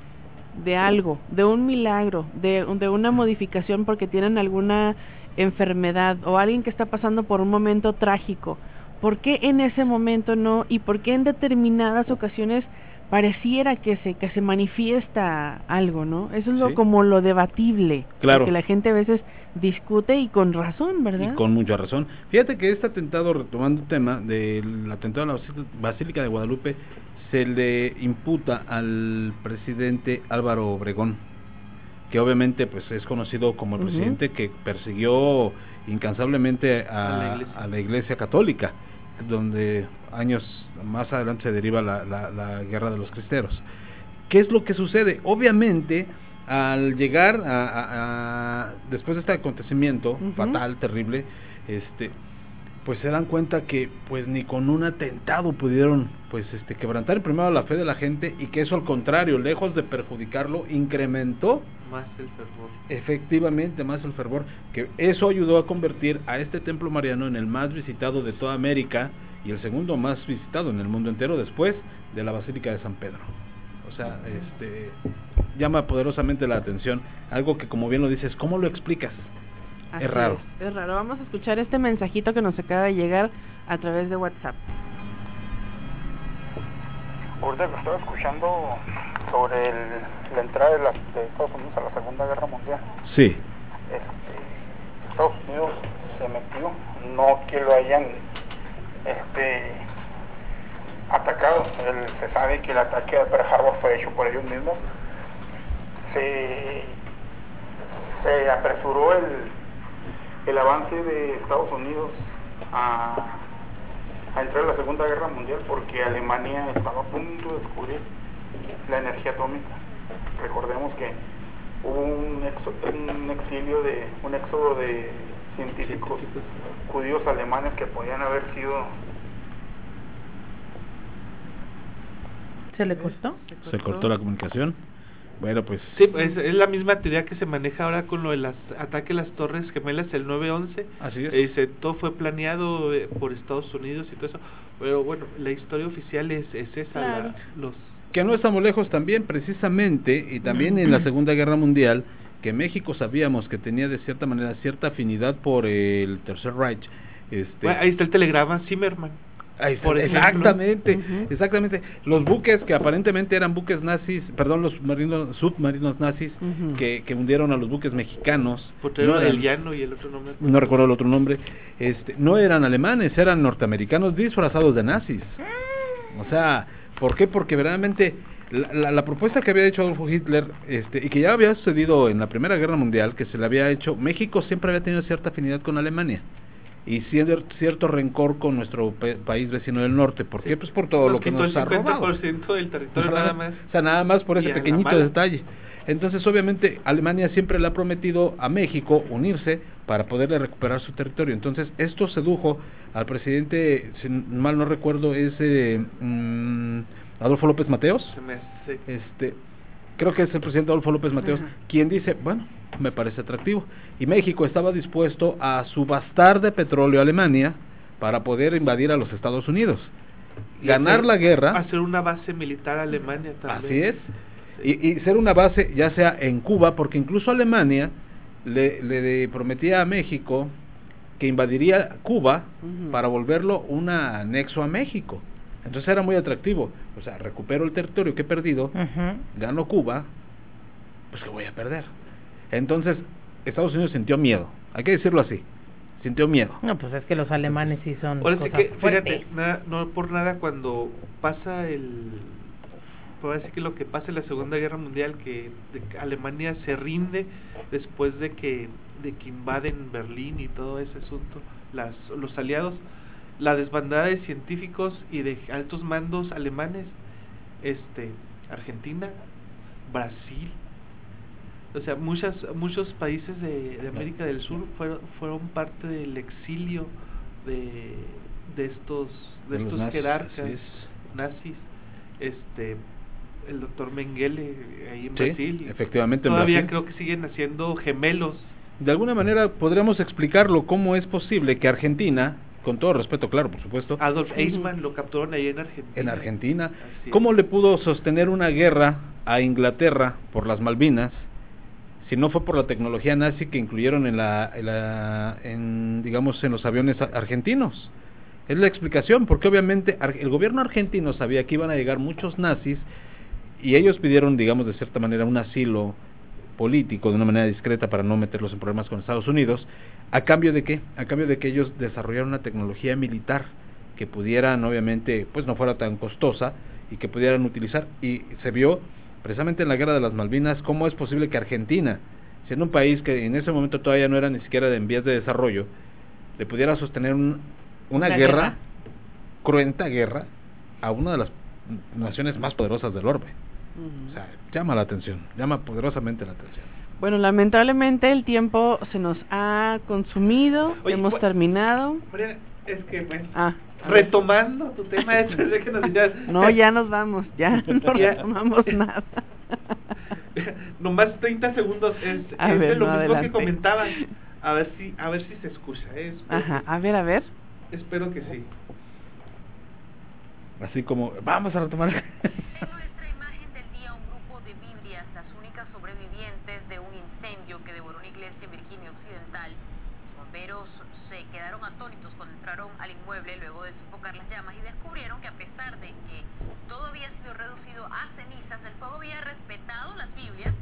de algo, de un milagro, de, de una modificación porque tienen alguna enfermedad o alguien que está pasando por un momento trágico. ¿Por qué en ese momento no? ¿Y por qué en determinadas ocasiones pareciera que se, que se manifiesta algo, ¿no? Eso es lo, Sí. como lo debatible. Claro. Que la gente a veces discute y con razón, ¿verdad? Y con mucha razón. Fíjate que este atentado, retomando el tema del atentado en la Basí- Basílica de Guadalupe, se le imputa al presidente Álvaro Obregón, que obviamente pues es conocido como el presidente que persiguió incansablemente a, A la iglesia. a la iglesia católica, donde años más adelante se deriva la, la- la guerra de los cristeros. ¿Qué es lo que sucede? Obviamente, al llegar a, a- a- después de este acontecimiento fatal, terrible, este, pues se dan cuenta que pues ni con un atentado pudieron pues este quebrantar primero la fe de la gente y que eso al contrario, lejos de perjudicarlo, incrementó Más el fervor. efectivamente más el fervor, que eso ayudó a convertir a este templo mariano en el más visitado de toda América y el segundo más visitado en el mundo entero después de la Basílica de San Pedro. O sea, este llama poderosamente la atención, algo que como bien lo dices, ¿cómo lo explicas? Así es raro. Es, es raro. Vamos a escuchar este mensajito que nos acaba de llegar a través de WhatsApp. Ahorita que estaba escuchando sobre el- la entrada de, las, de Estados Unidos a la Segunda Guerra Mundial. Sí. Este, Estados Unidos se metió, no que lo hayan este, atacado. El- se sabe que el ataque a Pearl Harbor fue hecho por ellos mismos. Se, se apresuró el, el avance de Estados Unidos a, a entrar a la Segunda Guerra Mundial porque Alemania estaba a punto de descubrir la energía atómica. Recordemos que hubo un, exo- un exilio de un éxodo de científicos judíos alemanes que podían haber sido ¿Se le cortó? Se cortó la comunicación. Bueno, pues Sí, pues, es la misma teoría que se maneja ahora con lo de las ataque a las Torres Gemelas el 9-11. Así es. Eh, dice, todo fue planeado eh, por Estados Unidos y todo eso. Pero bueno, la historia oficial es, es esa. la- los que no estamos lejos también precisamente y también en la Segunda Guerra Mundial que México sabíamos que tenía de cierta manera cierta afinidad por el Tercer Reich. Este, Bueno, ahí está el telegrama Zimmerman. Por ejemplo. exactamente, exactamente. Los buques que aparentemente eran buques nazis, perdón, los submarinos, submarinos nazis que, que hundieron a los buques mexicanos. No del eran- Llano y el otro nombre. no recuerdo el otro nombre, este, no eran alemanes, eran norteamericanos disfrazados de nazis. O sea, ¿por qué? Porque verdaderamente la, la- la propuesta que había hecho Adolfo Hitler, este, y que ya había sucedido en la Primera Guerra Mundial, que se le había hecho, México siempre había tenido cierta afinidad con Alemania. Y cier- cierto rencor con nuestro país vecino del norte. ¿Por qué? Pues por todo Nos lo que nos el ha robado. 50% del territorio nada más. O sea, nada más por ese pequeñito detalle. Entonces, obviamente, Alemania siempre le ha prometido a México unirse para poderle recuperar su territorio. Entonces, esto sedujo al presidente, si mal no recuerdo, es eh, mm, Adolfo López Mateos, este, creo que es el presidente Adolfo López Mateos, Ajá. quien dice, bueno, me parece atractivo. Y México estaba dispuesto a subastar de petróleo a Alemania para poder invadir a los Estados Unidos. Y Ganar hacer- la guerra, Hacer una base militar a Alemania también. así es, y, y ser una base ya sea en Cuba, porque incluso Alemania le, le prometía a México que invadiría Cuba para volverlo un anexo a México. Entonces era muy atractivo. O sea, recupero el territorio que he perdido, gano Cuba, pues que voy a perder. Entonces, Estados Unidos sintió miedo, hay que decirlo así, sintió miedo. No, pues es que los alemanes sí son Ahora cosas que, fíjate, nada- no por nada cuando pasa el... Puedo decir que lo que pasa en la Segunda Guerra Mundial, que Alemania se rinde después de que, de que invaden Berlín y todo ese asunto, las, los aliados, la desbandada de científicos y de altos mandos alemanes, este, Argentina, Brasil, o sea, muchas, muchos países de, de América del Sur fueron, fueron parte del exilio de, de estos, de, estos nazis, jerarcas nazis, este, el doctor Mengele ahí en Sí, Brasil, efectivamente en todavía Brasil. creo que siguen haciendo gemelos, De alguna manera podríamos explicarlo cómo es posible que Argentina, con todo respeto, claro, por supuesto, Adolf Eichmann lo capturaron ahí en Argentina. en Argentina. ¿cómo le pudo sostener una guerra a Inglaterra por las Malvinas si no fue por la tecnología nazi que incluyeron en la, en la- en, digamos en los aviones argentinos? Es la explicación, porque obviamente el gobierno argentino sabía que iban a llegar muchos nazis y ellos pidieron, digamos, de cierta manera un asilo político de una manera discreta para no meterlos en problemas con Estados Unidos, a cambio de qué? A cambio de que ellos desarrollaron una tecnología militar que pudieran, obviamente, pues no fuera tan costosa y que pudieran utilizar. Y se vio precisamente en la guerra de las Malvinas cómo es posible que Argentina, siendo un país que en ese momento todavía no era ni siquiera de en vías de desarrollo, le pudiera sostener un- una, guerra, guerra. cruenta guerra, a una de las naciones más poderosas del orbe. O sea, llama la atención, llama poderosamente la atención. Bueno, lamentablemente el tiempo se nos ha consumido, Oye, hemos terminado. Mariana, es que, bueno, Ah, retomando tu tema después de que nos No, ya nos vamos, ya no Ya. retomamos nada. Nomás 30 segundos es, es ver, de lo no, mismo adelante. que comentaban. A ver si a ver si se escucha, ¿eh? Espero, Ajá, a ver, a ver. espero que sí. Así como, vamos a retomar. En nuestra imagen del día, un grupo de Biblias, las únicas sobrevivientes de un incendio que devoró una iglesia en Virginia Occidental. Los bomberos se quedaron atónitos cuando entraron al inmueble luego de sofocar las llamas y descubrieron que a pesar de que todo había sido reducido a cenizas, el fuego había respetado las Biblias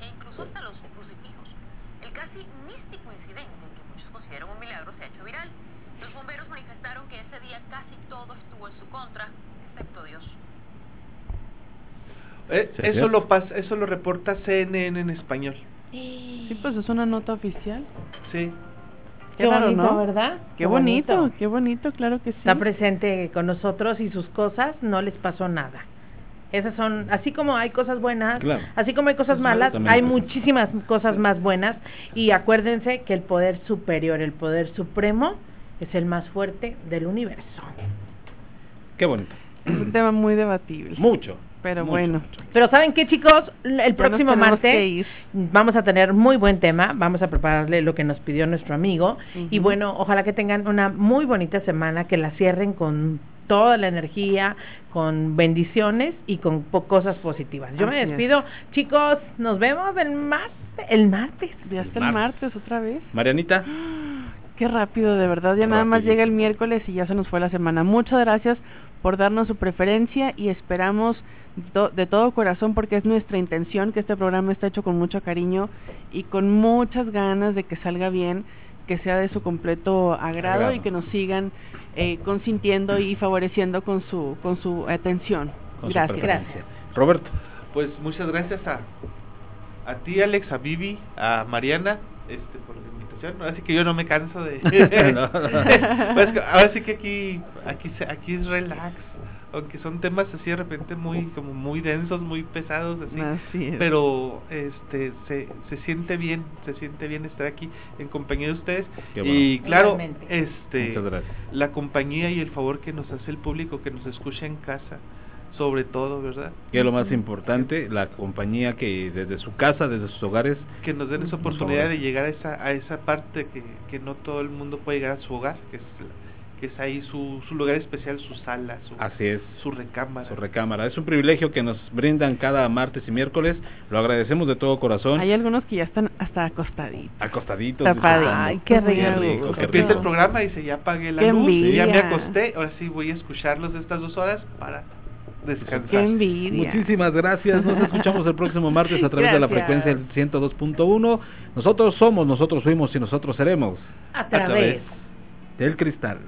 e incluso hasta los crucifijos. El casi místico incidente, que muchos consideran un milagro, se ha hecho viral. Los bomberos manifestaron que ese día casi todo estuvo en su contra, excepto Dios. Eh, eso lo pasa, eso lo reporta CNN en español. Sí, pues es una nota oficial. Sí. Qué raro, bonito, ¿no? ¿verdad? Qué bonito, qué bonito, claro que sí. Está presente con nosotros y sus cosas no les pasó nada. Esas son, así como hay cosas buenas, Claro. así como hay cosas malas, hay muchísimas cosas más buenas. Y acuérdense que el poder superior, el poder supremo, es el más fuerte del universo. Qué bonito. Es un tema muy debatible. Mucho. Pero mucho, bueno. mucho. Pero ¿saben qué, chicos? El próximo martes vamos a tener muy buen tema. Vamos a prepararle lo que nos pidió nuestro amigo. Y bueno, ojalá que tengan una muy bonita semana, que la cierren con toda la energía, con bendiciones y con cosas positivas. Yo me es. despido. Chicos, nos vemos el, mar el martes. Ya está el Martes. martes otra vez. Marianita, Qué rápido, de verdad. Ya nada más llega el miércoles y ya se nos fue la semana. Muchas gracias por darnos su preferencia y esperamos de todo corazón, porque es nuestra intención que este programa está hecho con mucho cariño y con muchas ganas de que salga bien, que sea de su completo agrado, Agrado. y que nos sigan eh, consintiendo y favoreciendo con su con su atención. con su gracias. preferencia. Roberto, Pues muchas gracias a a ti Alex, a Vivi, a Mariana, este por la invitación. Así que yo no me canso de No. Pues ahora sí que aquí aquí se- aquí es relax, aunque son temas así de repente muy como muy densos, muy pesados así. Así es. Pero este se, se siente bien, se siente bien estar aquí en compañía de ustedes bueno. y claro, este la compañía y el favor que nos hace el público que nos escucha en casa sobre todo, ¿verdad? Que es lo más importante, la compañía que desde su casa, desde sus hogares, Que nos den esa oportunidad de llegar a esa, a esa parte que, que no todo el mundo puede llegar a su hogar, que es, que es ahí su, su lugar especial, su sala, su, Así es. su recámara. su recámara. Es un privilegio que nos brindan cada martes y miércoles. Lo agradecemos de todo corazón. Hay algunos que ya están hasta acostaditos. Acostaditos. Tapadito. disfrutando. Ay, qué rico. rico, qué Empieza rico. el programa y dice, ya apagué la Qué luz, ya me envidia. acosté, ahora sí voy a escucharlos estas dos horas para descansar. Qué envidia. Muchísimas gracias. Nos escuchamos el próximo martes a través de la frecuencia del 102.1. Nosotros somos, nosotros fuimos y nosotros seremos. A través del cristal.